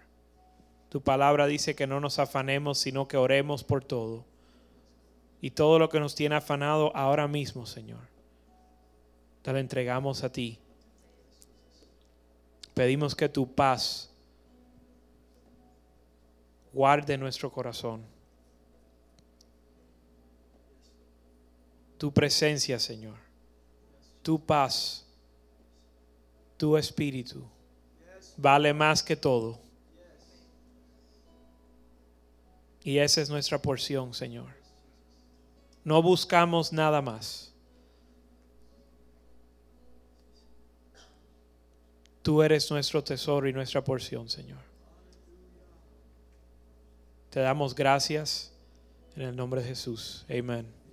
Tu palabra dice que no nos afanemos, sino que oremos por todo y todo lo que nos tiene afanado ahora mismo, Señor. Te lo entregamos a ti. Pedimos que tu paz guarde nuestro corazón. Tu presencia, Señor. Tu paz. Tu espíritu. Vale más que todo. Y esa es nuestra porción, Señor. No buscamos nada más. Tú eres nuestro tesoro y nuestra porción, Señor. Te damos gracias en el nombre de Jesús. Amén.